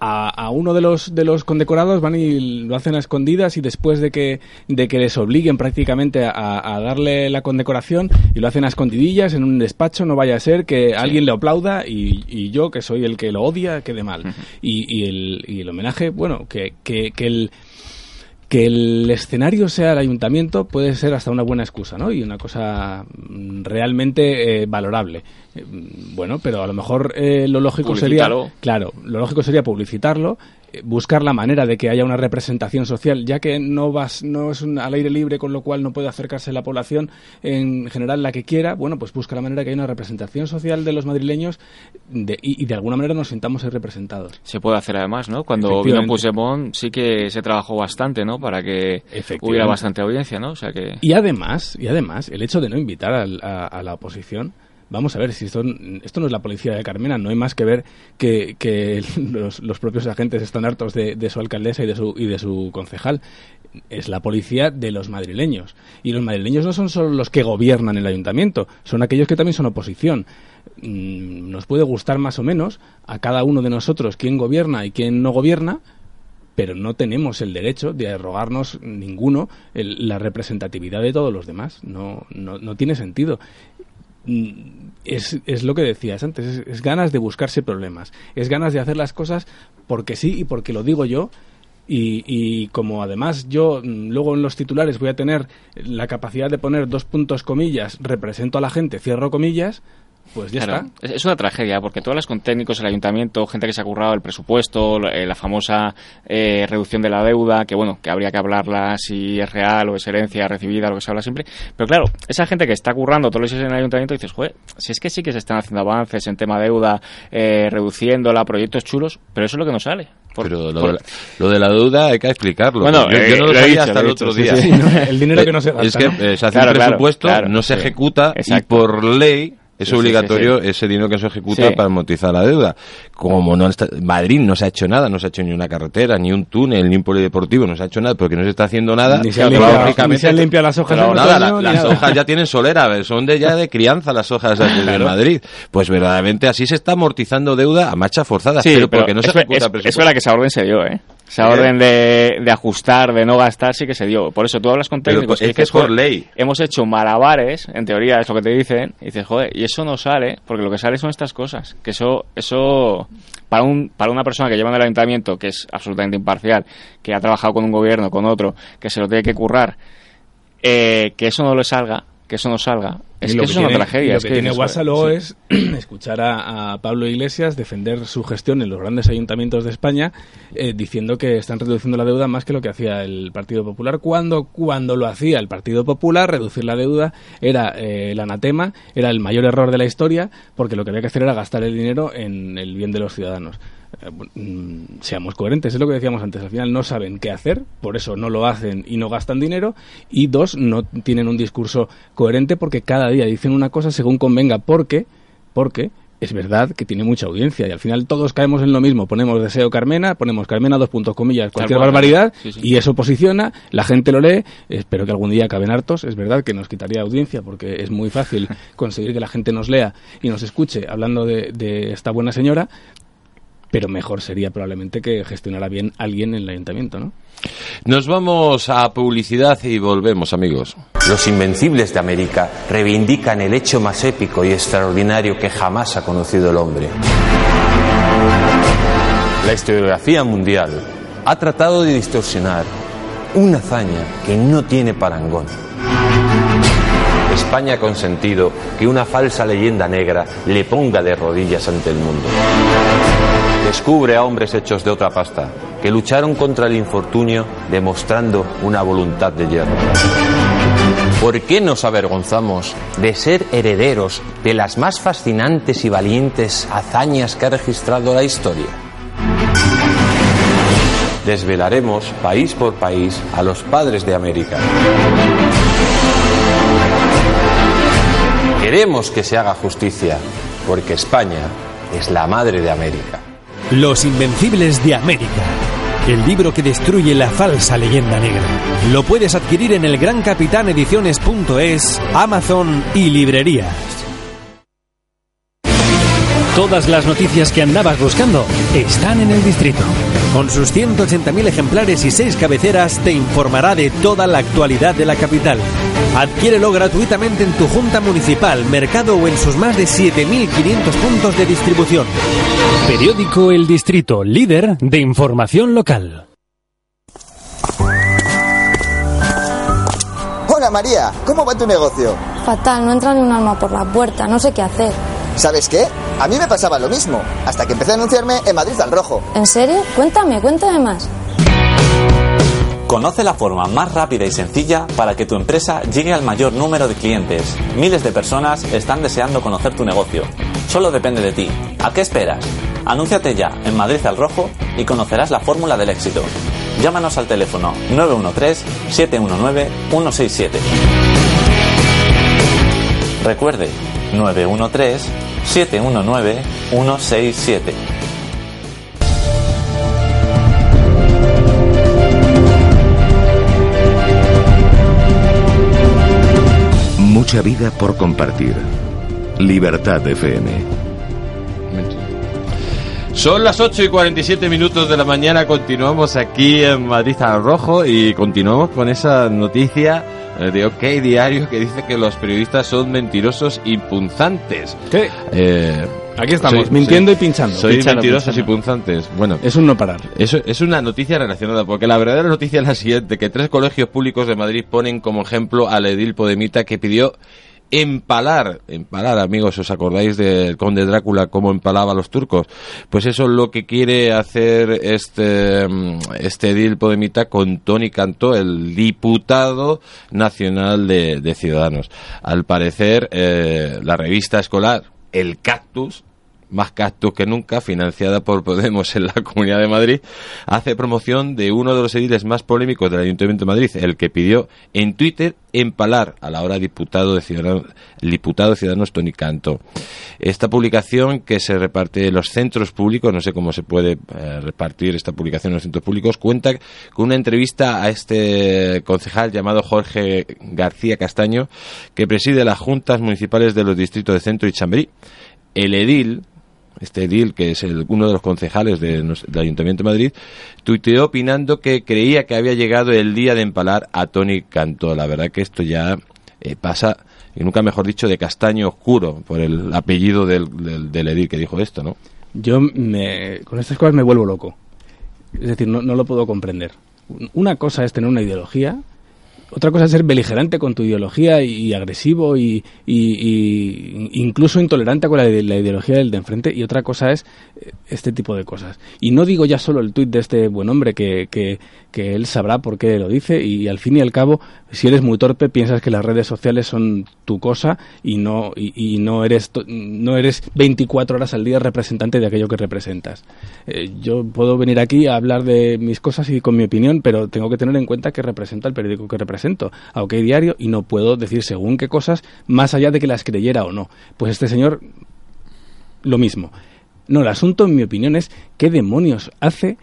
a, a uno de los de los condecorados van y lo hacen a escondidas y después de que de que les obliguen prácticamente a, a darle la condecoración y lo hacen a escondidillas en un despacho, no vaya a ser que alguien le aplauda y, y yo, que soy el que lo odia, quede mal. y, y el, y el homenaje, bueno, que, que, que el que el escenario sea el ayuntamiento puede ser hasta una buena excusa, ¿no? Y una cosa mm, realmente eh, valorable. Mm, Bueno, pero a lo mejor eh, lo lógico sería, claro, lo lógico sería publicitarlo, eh, buscar la manera de que haya una representación social, ya que no vas, no es un- al aire libre, con lo cual no puede acercarse la población en general la que quiera. Bueno, pues busca la manera que haya una representación social de los madrileños de- y, y de alguna manera nos sintamos representados. Se puede hacer además, ¿no? Cuando vino. Puigdemont sí que se trabajó bastante, ¿no? Para que hubiera bastante audiencia, ¿no? O sea que... Y además, y además, el hecho de no invitar a la oposición, vamos a ver, si esto, esto no es la policía de Carmena, no hay más que ver que, que los, los propios agentes están hartos de, de su alcaldesa y de su, y de su concejal. Es la policía de los madrileños. Y los madrileños no son solo los que gobiernan el ayuntamiento, son aquellos que también son oposición. Mm, Nos puede gustar más o menos a cada uno de nosotros quién gobierna y quién no gobierna, pero no tenemos el derecho de arrogarnos ninguno el- la representatividad de todos los demás. No, no, no tiene sentido. Mm, Es, es lo que decías antes, es, es ganas de buscarse problemas, es ganas de hacer las cosas porque sí y porque lo digo yo. Y, y como además yo mm, luego en los titulares voy a tener la capacidad de poner dos puntos comillas, represento a la gente, cierro comillas, Pues ya Claro, está. Es, es una tragedia, porque tú hablas con técnicos del ayuntamiento, gente que se ha currado el presupuesto, la, eh, la famosa eh, reducción de la deuda, que bueno, que habría que hablarla si es real o es herencia recibida, lo que se habla siempre. Pero claro, esa gente que está currando todos los días en el ayuntamiento, dices, joder, si es que sí que se están haciendo avances en tema deuda, eh, reduciéndola, proyectos chulos, pero eso es lo que no sale. Por- Pero lo, por- de la, lo de la deuda hay que explicarlo. Bueno, yo, yo eh, no lo, lo sabía dicho, hasta lo el dicho, otro sí, día. sí, no, el dinero que no se Es gasta, que ¿no? eh, se hace Claro, un presupuesto, claro, no se sí. ejecuta y por ley es obligatorio ese dinero que se ejecuta para amortizar la deuda. Como no está, Madrid no se ha hecho nada, no se ha hecho ni una carretera, ni un túnel, ni un polideportivo, no se ha hecho nada porque no se está haciendo nada. Ni se han limpiado- limpiado las hojas en nada, la- las nada. hojas ya tienen solera, son de ya de crianza las hojas de, Claro. Madrid. Pues verdaderamente así se está amortizando deuda a marcha forzada, Sí, pero pero porque no se ejecuta es- presupuesto. que esa orden se dio, ¿eh? Esa ¿Eh? orden de, de ajustar, de no gastar, sí que se dio. Por eso tú hablas con Pero técnicos es que es dices, por "Joder, ley". Hemos hecho malabares, en teoría es lo que te dicen, y dices, joder, y eso no sale, porque lo que sale son estas cosas. Que eso, eso para, un, para una persona que lleva en el ayuntamiento, que es absolutamente imparcial, que ha trabajado con un gobierno, con otro, que se lo tiene que currar, eh, que eso no le salga, que eso no salga, es que eso es tiene- una tragedia. Lo es que, que tiene joder, luego sí. es escuchar a, a Pablo Iglesias defender su gestión en los grandes ayuntamientos de España, eh, diciendo que están reduciendo la deuda más que lo que hacía el Partido Popular. Cuando, cuando lo hacía el Partido Popular, reducir la deuda era eh, el anatema, era el mayor error de la historia, porque lo que había que hacer era gastar el dinero en el bien de los ciudadanos. Mm, seamos coherentes, es lo que decíamos antes, al final no saben qué hacer, por eso no lo hacen y no gastan dinero, y dos, no tienen un discurso coherente porque cada día dicen una cosa según convenga, porque, porque es verdad que tiene mucha audiencia y al final todos caemos en lo mismo, ponemos deseo Carmena, ponemos Carmena dos puntos comillas, cualquier cual, barbaridad sí, sí. y eso posiciona, la gente lo lee, espero que algún día acaben hartos, es verdad que nos quitaría audiencia porque es muy fácil conseguir que la gente nos lea y nos escuche hablando de, de esta buena señora, pero mejor sería probablemente que gestionara bien alguien en el ayuntamiento, ¿no? Nos vamos a publicidad y volvemos, amigos. Los invencibles de América reivindican el hecho más épico y extraordinario que jamás ha conocido el hombre. La historiografía mundial ha tratado de distorsionar una hazaña que no tiene parangón. España ha consentido que una falsa leyenda negra le ponga de rodillas ante el mundo. Descubre a hombres hechos de otra pasta, que lucharon contra el infortunio demostrando una voluntad de hierro. ¿Por qué nos avergonzamos de ser herederos de las más fascinantes y valientes hazañas que ha registrado la historia? Desvelaremos país por país a los padres de América. Queremos que se haga justicia, porque España es la madre de América. Los Invencibles de América. El libro que destruye la falsa leyenda negra. Lo puedes adquirir en el grancapitanediciones.es, Amazon y librerías. Todas las noticias que andabas buscando están en el distrito. Con sus 180.000 ejemplares y 6 cabeceras te informará de toda la actualidad de la capital. Adquiérelo gratuitamente en tu junta municipal, mercado o en sus más de 7.500 puntos de distribución. Periódico El Distrito, líder de información local. Hola María, ¿cómo va tu negocio? Fatal, no entra ni un alma por la puerta, no sé qué hacer. ¿Sabes qué? A mí me pasaba lo mismo, hasta que empecé a anunciarme en Madrid al Rojo. ¿En serio? Cuéntame, cuéntame más. Conoce la forma más rápida y sencilla para que tu empresa llegue al mayor número de clientes. Miles de personas están deseando conocer tu negocio. Solo depende de ti. ¿A qué esperas? Anúnciate ya en Madrid al Rojo y conocerás la fórmula del éxito. Llámanos al teléfono 913-719-167. Recuerde, 913-719-167. Mucha vida por compartir. Libertad FM. Son las 8 y 47 minutos de la mañana, continuamos aquí en Madrid al Rojo y continuamos con esa noticia de OK Diario que dice que los periodistas son mentirosos y punzantes. ¿Qué? Eh, Aquí estamos, soy- mintiendo soy- y pinchando. Soy mentirosos pinchando. y punzantes. Bueno, Es un no parar. eso es una noticia relacionada, porque la verdadera noticia es la siguiente, que tres colegios públicos de Madrid ponen como ejemplo al edil Podemita que pidió empalar, empalar amigos, ¿os acordáis del conde Drácula cómo empalaba a los turcos? Pues eso es lo que quiere hacer este, mm, este edil Podemita con Tony Cantó, el diputado nacional de, de Ciudadanos. Al parecer, eh, la revista escolar, El Cactus, más cactus que nunca, financiada por Podemos en la Comunidad de Madrid, hace promoción de uno de los ediles más polémicos del Ayuntamiento de Madrid, el que pidió en Twitter empalar a la hora diputado de Ciudadanos, diputado Ciudadanos Tony Canto. Esta publicación que se reparte en los centros públicos, no sé cómo se puede eh, repartir esta publicación en los centros públicos, cuenta con una entrevista a este concejal llamado Jorge García Castaño, que preside las juntas municipales de los distritos de Centro y Chamberí. El edil, este edil, que es el- uno de los concejales de del Ayuntamiento de Madrid, tuiteó opinando que creía que había llegado el día de empalar a Tony Cantó. La verdad que esto ya eh, pasa, y nunca mejor dicho, de castaño oscuro, por el apellido del, del, edil que dijo esto, ¿no? Yo me, con estas cosas me vuelvo loco. Es decir, no lo puedo comprender. Una cosa es tener una ideología, otra cosa es ser beligerante con tu ideología y, agresivo y, y- incluso intolerante con la, la ideología del de enfrente y otra cosa es eh, este tipo de cosas. Y no digo ya solo el tuit de este buen hombre que, que, que él sabrá por qué lo dice y al fin y al cabo, si eres muy torpe piensas que las redes sociales son tu cosa y no, y, no, eres, no eres 24 horas al día representante de aquello que representas. Eh, yo puedo venir aquí a hablar de mis cosas y con mi opinión, pero tengo que tener en cuenta que representa el periódico que represento, aunque hay diario, y no puedo decir según qué cosas, más allá de que las creyera o no. Pues este señor, lo mismo. No, el asunto, en mi opinión, es qué demonios hace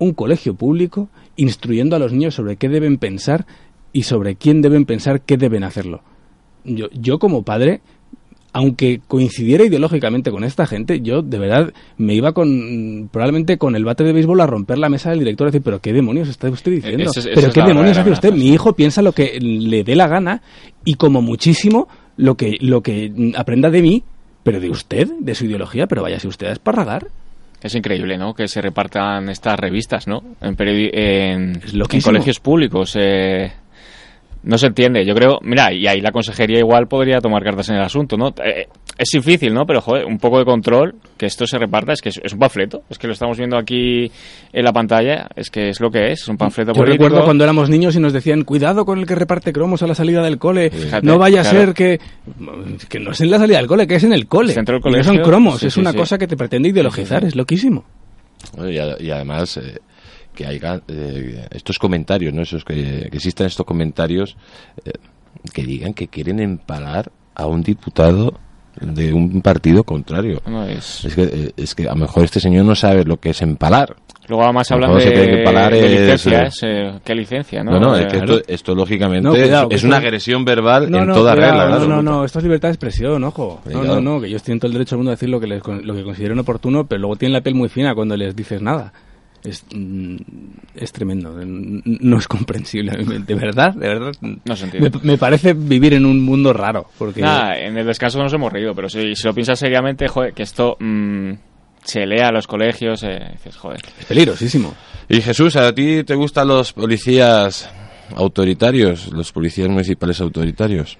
un colegio público instruyendo a los niños sobre qué deben pensar y sobre quién deben pensar qué deben hacerlo. Yo, yo como padre, aunque coincidiera ideológicamente con esta gente, yo de verdad me iba con probablemente con el bate de béisbol a romper la mesa del director y decir, pero qué demonios está usted diciendo, es- esa pero es qué demonios hace usted, mi hijo piensa lo que le dé la gana y como muchísimo lo que lo que aprenda de mí, pero de usted, de su ideología, pero váyase usted a esparragar. Es increíble, ¿no? Que se repartan estas revistas, ¿no? En, en, colegios públicos. eh, no se entiende. Yo creo, mira, y ahí la consejería igual podría tomar cartas en el asunto, ¿no? Eh, es difícil, ¿no? Pero, joder, un poco de control, que esto se reparta, es que es, es un panfleto. Es que lo estamos viendo aquí en la pantalla, es que es lo que es, es un panfleto Yo político. recuerdo cuando éramos niños y nos decían, cuidado con el que reparte cromos a la salida del cole, Fíjate, no vaya a ser que... Que no es en la salida del cole, que es en el cole. Centro del Y no son colegio, cromos, sí, es sí, una sí. cosa que te pretende ideologizar, es loquísimo. Bueno, Y, a- y además eh, que haya eh, estos comentarios, ¿no? Esos que, que existan estos comentarios eh, que digan que quieren empalar a un diputado de un partido contrario. No, es- que, eh, es que a lo mejor este señor no sabe lo que es empalar. Luego además hablan de, de es, licencias. eh, ¿Qué licencia, no? No, no, es que esto, esto lógicamente No, cuidado, es, una agresión verbal No, en no, toda cuidado, regla. No, ¿no? no, esto es libertad de expresión, ojo. No, no, no, que yo estoy en todo el derecho del mundo a decir lo que, les, con- lo que consideren oportuno, pero luego tienen la piel muy fina cuando les dices nada. Es, mm, es tremendo, no es comprensible, de verdad, de verdad. No se entiende. Me, me parece vivir en un mundo raro, porque... Nada, en el descanso nos hemos reído, pero si, si lo piensas seriamente, joder, que esto mm, se lea a los colegios, eh, dices, joder. Es peligrosísimo. Y Jesús, ¿a ti te gustan los policías autoritarios, los policías municipales autoritarios?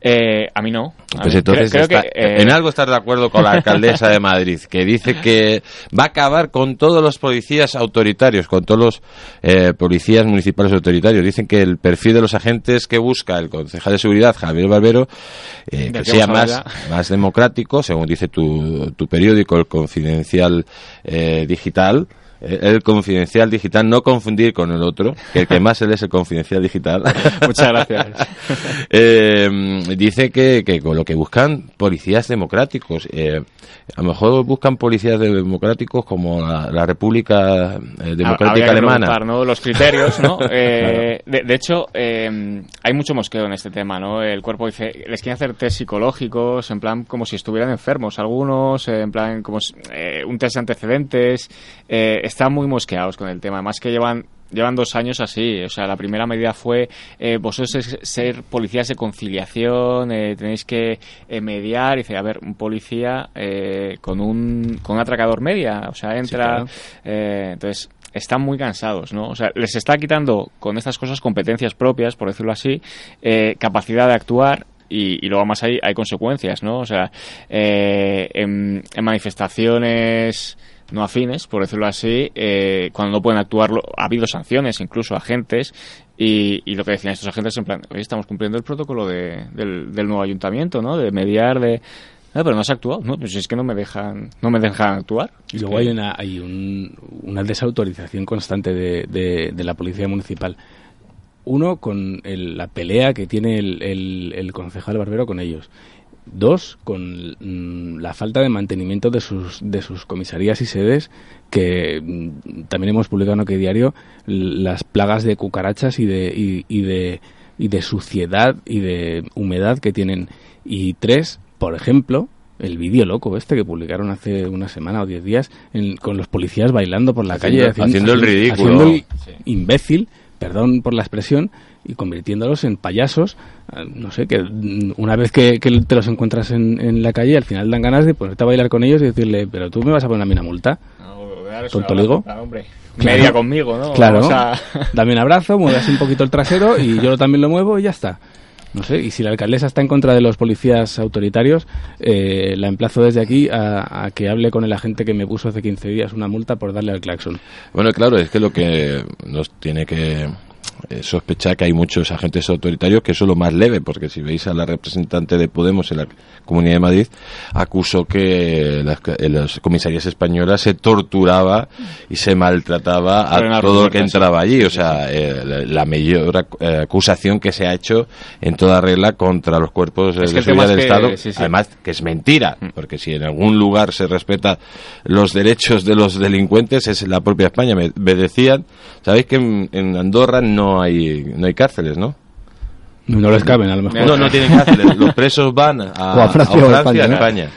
Eh, a mí no. A Pues mí- entonces creo, creo está- que, eh, en algo estás de acuerdo con la alcaldesa de Madrid, que dice que va a acabar con todos los policías autoritarios, con todos los eh, policías municipales autoritarios. Dicen que el perfil de los agentes que busca el concejal de seguridad, Javier Barbero, eh, que sea más, más democrático, según dice tu, tu periódico, el Confidencial eh, Digital. Eh, El confidencial digital, no confundir con el otro, que el que más se lee es el confidencial digital. Muchas gracias. Eh, dice que, que con lo que buscan policías democráticos. eh, a lo mejor buscan policías democráticos como la, la República eh, Democrática que Alemana. ¿no? Los criterios, ¿no? Eh, de, de hecho, eh, hay mucho mosqueo en este tema, ¿no? El cuerpo dice, les quieren hacer test psicológicos, en plan como si estuvieran enfermos, algunos, en plan como si- eh, un test de antecedentes, eh, están muy mosqueados con el tema, además que llevan Llevan dos años así, o sea, la primera medida fue eh, vosotros es- ser policías de conciliación, eh, tenéis que eh, mediar, y dice, a ver, un policía eh, con un con un atracador media, o sea, entra, claro. eh, entonces están muy cansados, ¿no? O sea, les está quitando con estas cosas competencias propias, por decirlo así, eh, capacidad de actuar y, y luego más hay, hay consecuencias, ¿no? O sea, eh, en, en manifestaciones no afines, por decirlo así, eh, cuando no pueden actuar, ha habido sanciones incluso agentes y, y lo que decían estos agentes en plan, oye, estamos cumpliendo el protocolo de, del, del nuevo ayuntamiento, ¿no? De mediar, de... "Ah, pero no has actuado, no, pues es que no me dejan, no me dejan actuar. Y luego hay una, hay un- una desautorización constante de, de- de la policía municipal. Uno, con el- la pelea que tiene el, el- el concejal Barbero con ellos. Dos, con mm, la falta de mantenimiento de sus, de sus comisarías y sedes, que mm, también hemos publicado en OK Diario las plagas de cucarachas y de, y, y de, y de suciedad y de humedad que tienen. Y tres, por ejemplo, el vídeo loco este que publicaron hace una semana o diez días en- con los policías bailando por la Haciendo- calle haciendo el ridículo. haciendo el imbécil perdón por la expresión y convirtiéndolos en payasos eh, no sé que mm, una vez que, que te los encuentras en, en la calle al final dan ganas de ponerte a bailar con ellos y decirle pero tú me vas a poner a mí una multa tontoligo hombre. Claro. Media conmigo, ¿no? Claro. Vamos a- Dame un abrazo, muevas un poquito el trasero y yo también lo muevo y ya está. No sé, y si la alcaldesa está en contra de los policías autoritarios, eh, la emplazo desde aquí a, a que hable con el agente que me puso hace 15 días una multa por darle al claxon. Bueno, claro, es que lo que nos tiene que eh, sospechar que hay muchos agentes autoritarios que eso es lo más leve, porque si veis a la representante de Podemos en la Comunidad de Madrid, acusó que las, en las comisarías españolas se torturaba y se maltrataba a todo el que entraba allí. O sea, eh, la, la mayor eh, acusación que se ha hecho en toda regla contra los cuerpos eh, Es de seguridad del es que- Estado. sí, sí. Además, que es mentira, porque si en algún lugar se respeta los derechos de los delincuentes es en la propia España. Me, me decían, sabéis que en, en Andorra no hay no hay cárceles, ¿no? No les caben, a lo mejor. No, no tienen cárceles. Los presos van a, O a Francia o a España, a ¿no? España.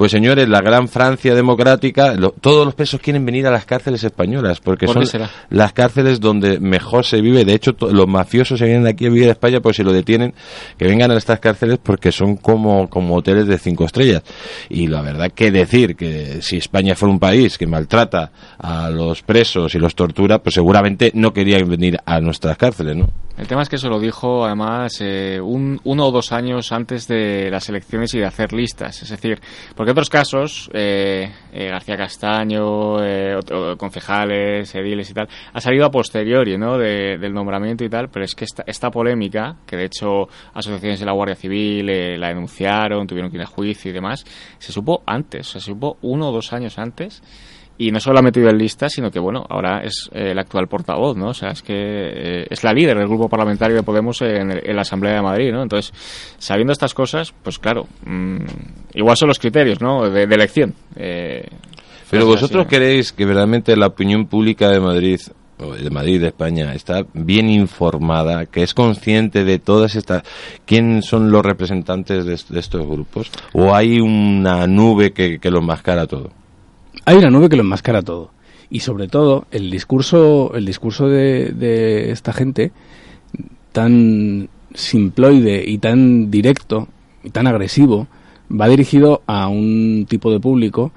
Pues señores, la gran Francia democrática, lo- todos los presos quieren venir a las cárceles españolas, porque ¿Por son será? las cárceles donde mejor se vive. De hecho, los mafiosos se vienen aquí a vivir a España, pues si lo detienen, que vengan a estas cárceles porque son como, como hoteles de cinco estrellas. Y la verdad que decir que si España fuera un país que maltrata a los presos y los tortura, pues seguramente no querían venir a nuestras cárceles, ¿no? El tema es que eso lo dijo además eh, un, uno o dos años antes de las elecciones y de hacer listas. Es decir, porque otros casos, eh, eh, García Castaño, eh, otro- concejales, ediles y tal, ha salido a posteriori ¿no? de- del nombramiento y tal, pero es que esta, esta polémica, que de hecho asociaciones de la Guardia Civil eh, la denunciaron, tuvieron que ir a juicio y demás, se supo antes, se supo uno o dos años antes. Y no solo ha metido en lista, sino que, bueno, ahora es eh, el actual portavoz, ¿no? O sea, es que eh, es la líder del grupo parlamentario de Podemos en, el- en la Asamblea de Madrid, ¿no? Entonces, sabiendo estas cosas, pues claro, mm, igual son los criterios, ¿no? De, de elección. Eh, Pero vosotros así, ¿no? creéis que verdaderamente la opinión pública de Madrid, de Madrid, de España, está bien informada, que es consciente de todas estas... ¿Quién son los representantes de, de estos grupos? ¿O hay una nube que, que lo enmascara todo? Hay una nube que lo enmascara todo. Y sobre todo, el discurso, el discurso de, de esta gente, tan simploide y tan directo y tan agresivo, va dirigido a un tipo de público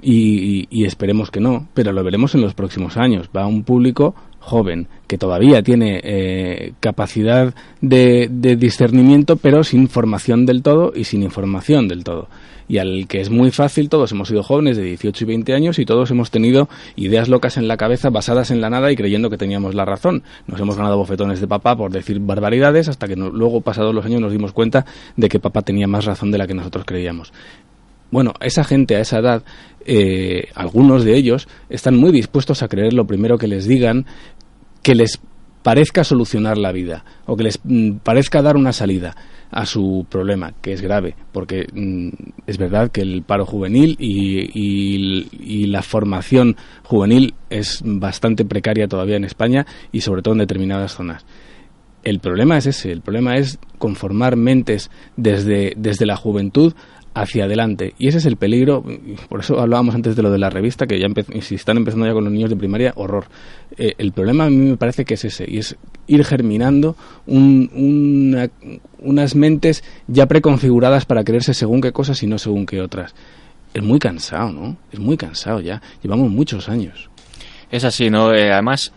y, y esperemos que no, pero lo veremos en los próximos años. Va a un público joven que todavía tiene eh, capacidad de, discernimiento, pero sin formación del todo y sin información del todo. Y al que es muy fácil, todos hemos sido jóvenes de 18 y 20 años y todos hemos tenido ideas locas en la cabeza basadas en la nada y creyendo que teníamos la razón. Nos hemos ganado bofetones de papá por decir barbaridades hasta que luego, pasados los años, nos dimos cuenta de que papá tenía más razón de la que nosotros creíamos. Bueno, esa gente a esa edad, eh, algunos de ellos están muy dispuestos a creer lo primero que les digan, que les parezca solucionar la vida o que les mm, parezca dar una salida a su problema, que es grave, porque mm, es verdad que el paro juvenil y, y- y la formación juvenil es bastante precaria todavía en España y sobre todo en determinadas zonas. El problema es ese, el problema es conformar mentes desde, desde la juventud hacia adelante. Y ese es el peligro, por eso hablábamos antes de lo de la revista, que ya si están empezando ya con los niños de primaria, horror. Eh, el problema a mí me parece que es ese, y es ir germinando un- una- unas mentes ya preconfiguradas para creerse según qué cosas y no según qué otras. Es muy cansado, ¿no? Es muy cansado ya. Llevamos muchos años. Es así, ¿no? Eh, además,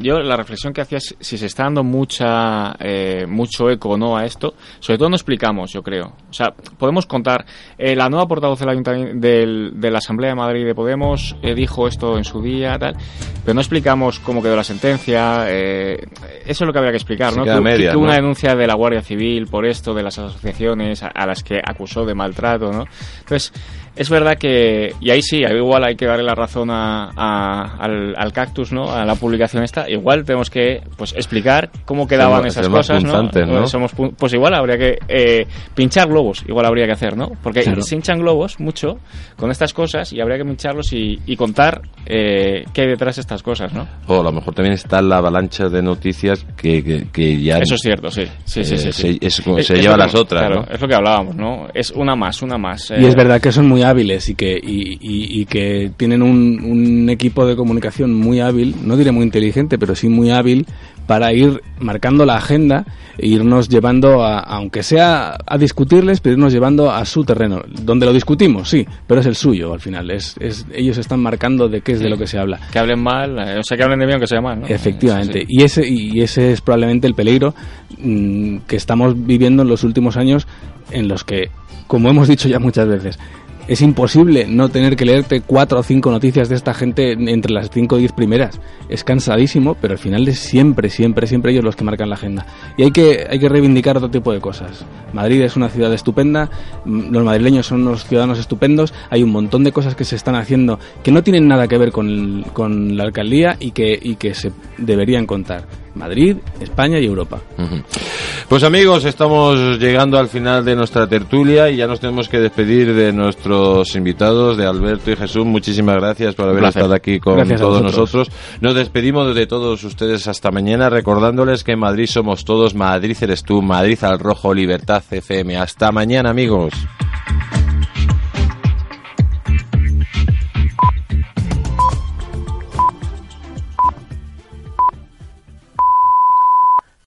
yo la reflexión que hacía es si se está dando mucha eh, mucho eco o no a esto, sobre todo no explicamos, yo creo. O sea, podemos contar, eh, la nueva portavoz del ayuntamiento- del- de la Asamblea de Madrid de Podemos eh, dijo esto en su día, tal, pero no explicamos cómo quedó la sentencia, eh, eso es lo que habría que explicar, Se ¿no? Que- media, que hubo ¿no? una denuncia de la Guardia Civil por esto, de las asociaciones a, a las que acusó de maltrato, ¿no? Entonces, es verdad que, y ahí sí, ahí igual hay que darle la razón a, a- al, al cactus, ¿no? A la publicación esta. Igual tenemos que, pues, explicar cómo quedaban esas cosas, ¿no? punzantes, ¿no? Somos pu- pues igual habría que eh, pinchar globos, igual habría que hacer, ¿no? Porque Claro. se hinchan globos mucho con estas cosas y habría que pincharlos y, y contar eh, qué hay detrás de estas cosas, ¿no? O a lo mejor también está la avalancha de noticias que, que, que ya... Eso es cierto, sí. Sí, sí, eh, sí, se- sí. es como- Es- se es lleva que- las otras, claro, ¿no? Es lo que hablábamos, ¿no? Es una más, una más. Y eh, es verdad que son muy hábiles y que, y, y- y que tienen un, un equipo de comunicación muy hábil, no diré muy inteligente, pero sí muy hábil para ir marcando la agenda e irnos llevando, a, aunque sea a discutirles, pero irnos llevando a su terreno, donde lo discutimos, sí, pero es el suyo al final. Es, es, ellos están marcando de qué es de lo que se habla. Que hablen mal, eh, o sea, que hablen de bien, aunque sea mal, ¿no? Efectivamente. Y ese, y ese es probablemente el peligro mm, que estamos viviendo en los últimos años en los que, como hemos dicho ya muchas veces, es imposible no tener que leerte cuatro o cinco noticias de esta gente entre las cinco o diez primeras. Es cansadísimo, pero al final es siempre, siempre, siempre ellos los que marcan la agenda. Y hay que, hay que reivindicar otro tipo de cosas. Madrid es una ciudad estupenda, mm, los madrileños son unos ciudadanos estupendos, hay un montón de cosas que se están haciendo que no tienen nada que ver con, con la alcaldía y que, y que se deberían contar. Madrid, España y Europa. Pues amigos, estamos llegando al final de nuestra tertulia y ya nos tenemos que despedir de nuestros invitados, de Alberto y Jesús. Muchísimas gracias por haber estado aquí con Gracias todos nosotros. Nos despedimos de todos ustedes hasta mañana, recordándoles que en Madrid somos todos, Madrid eres tú, Madrid al rojo, Libertad FM. Hasta mañana, amigos.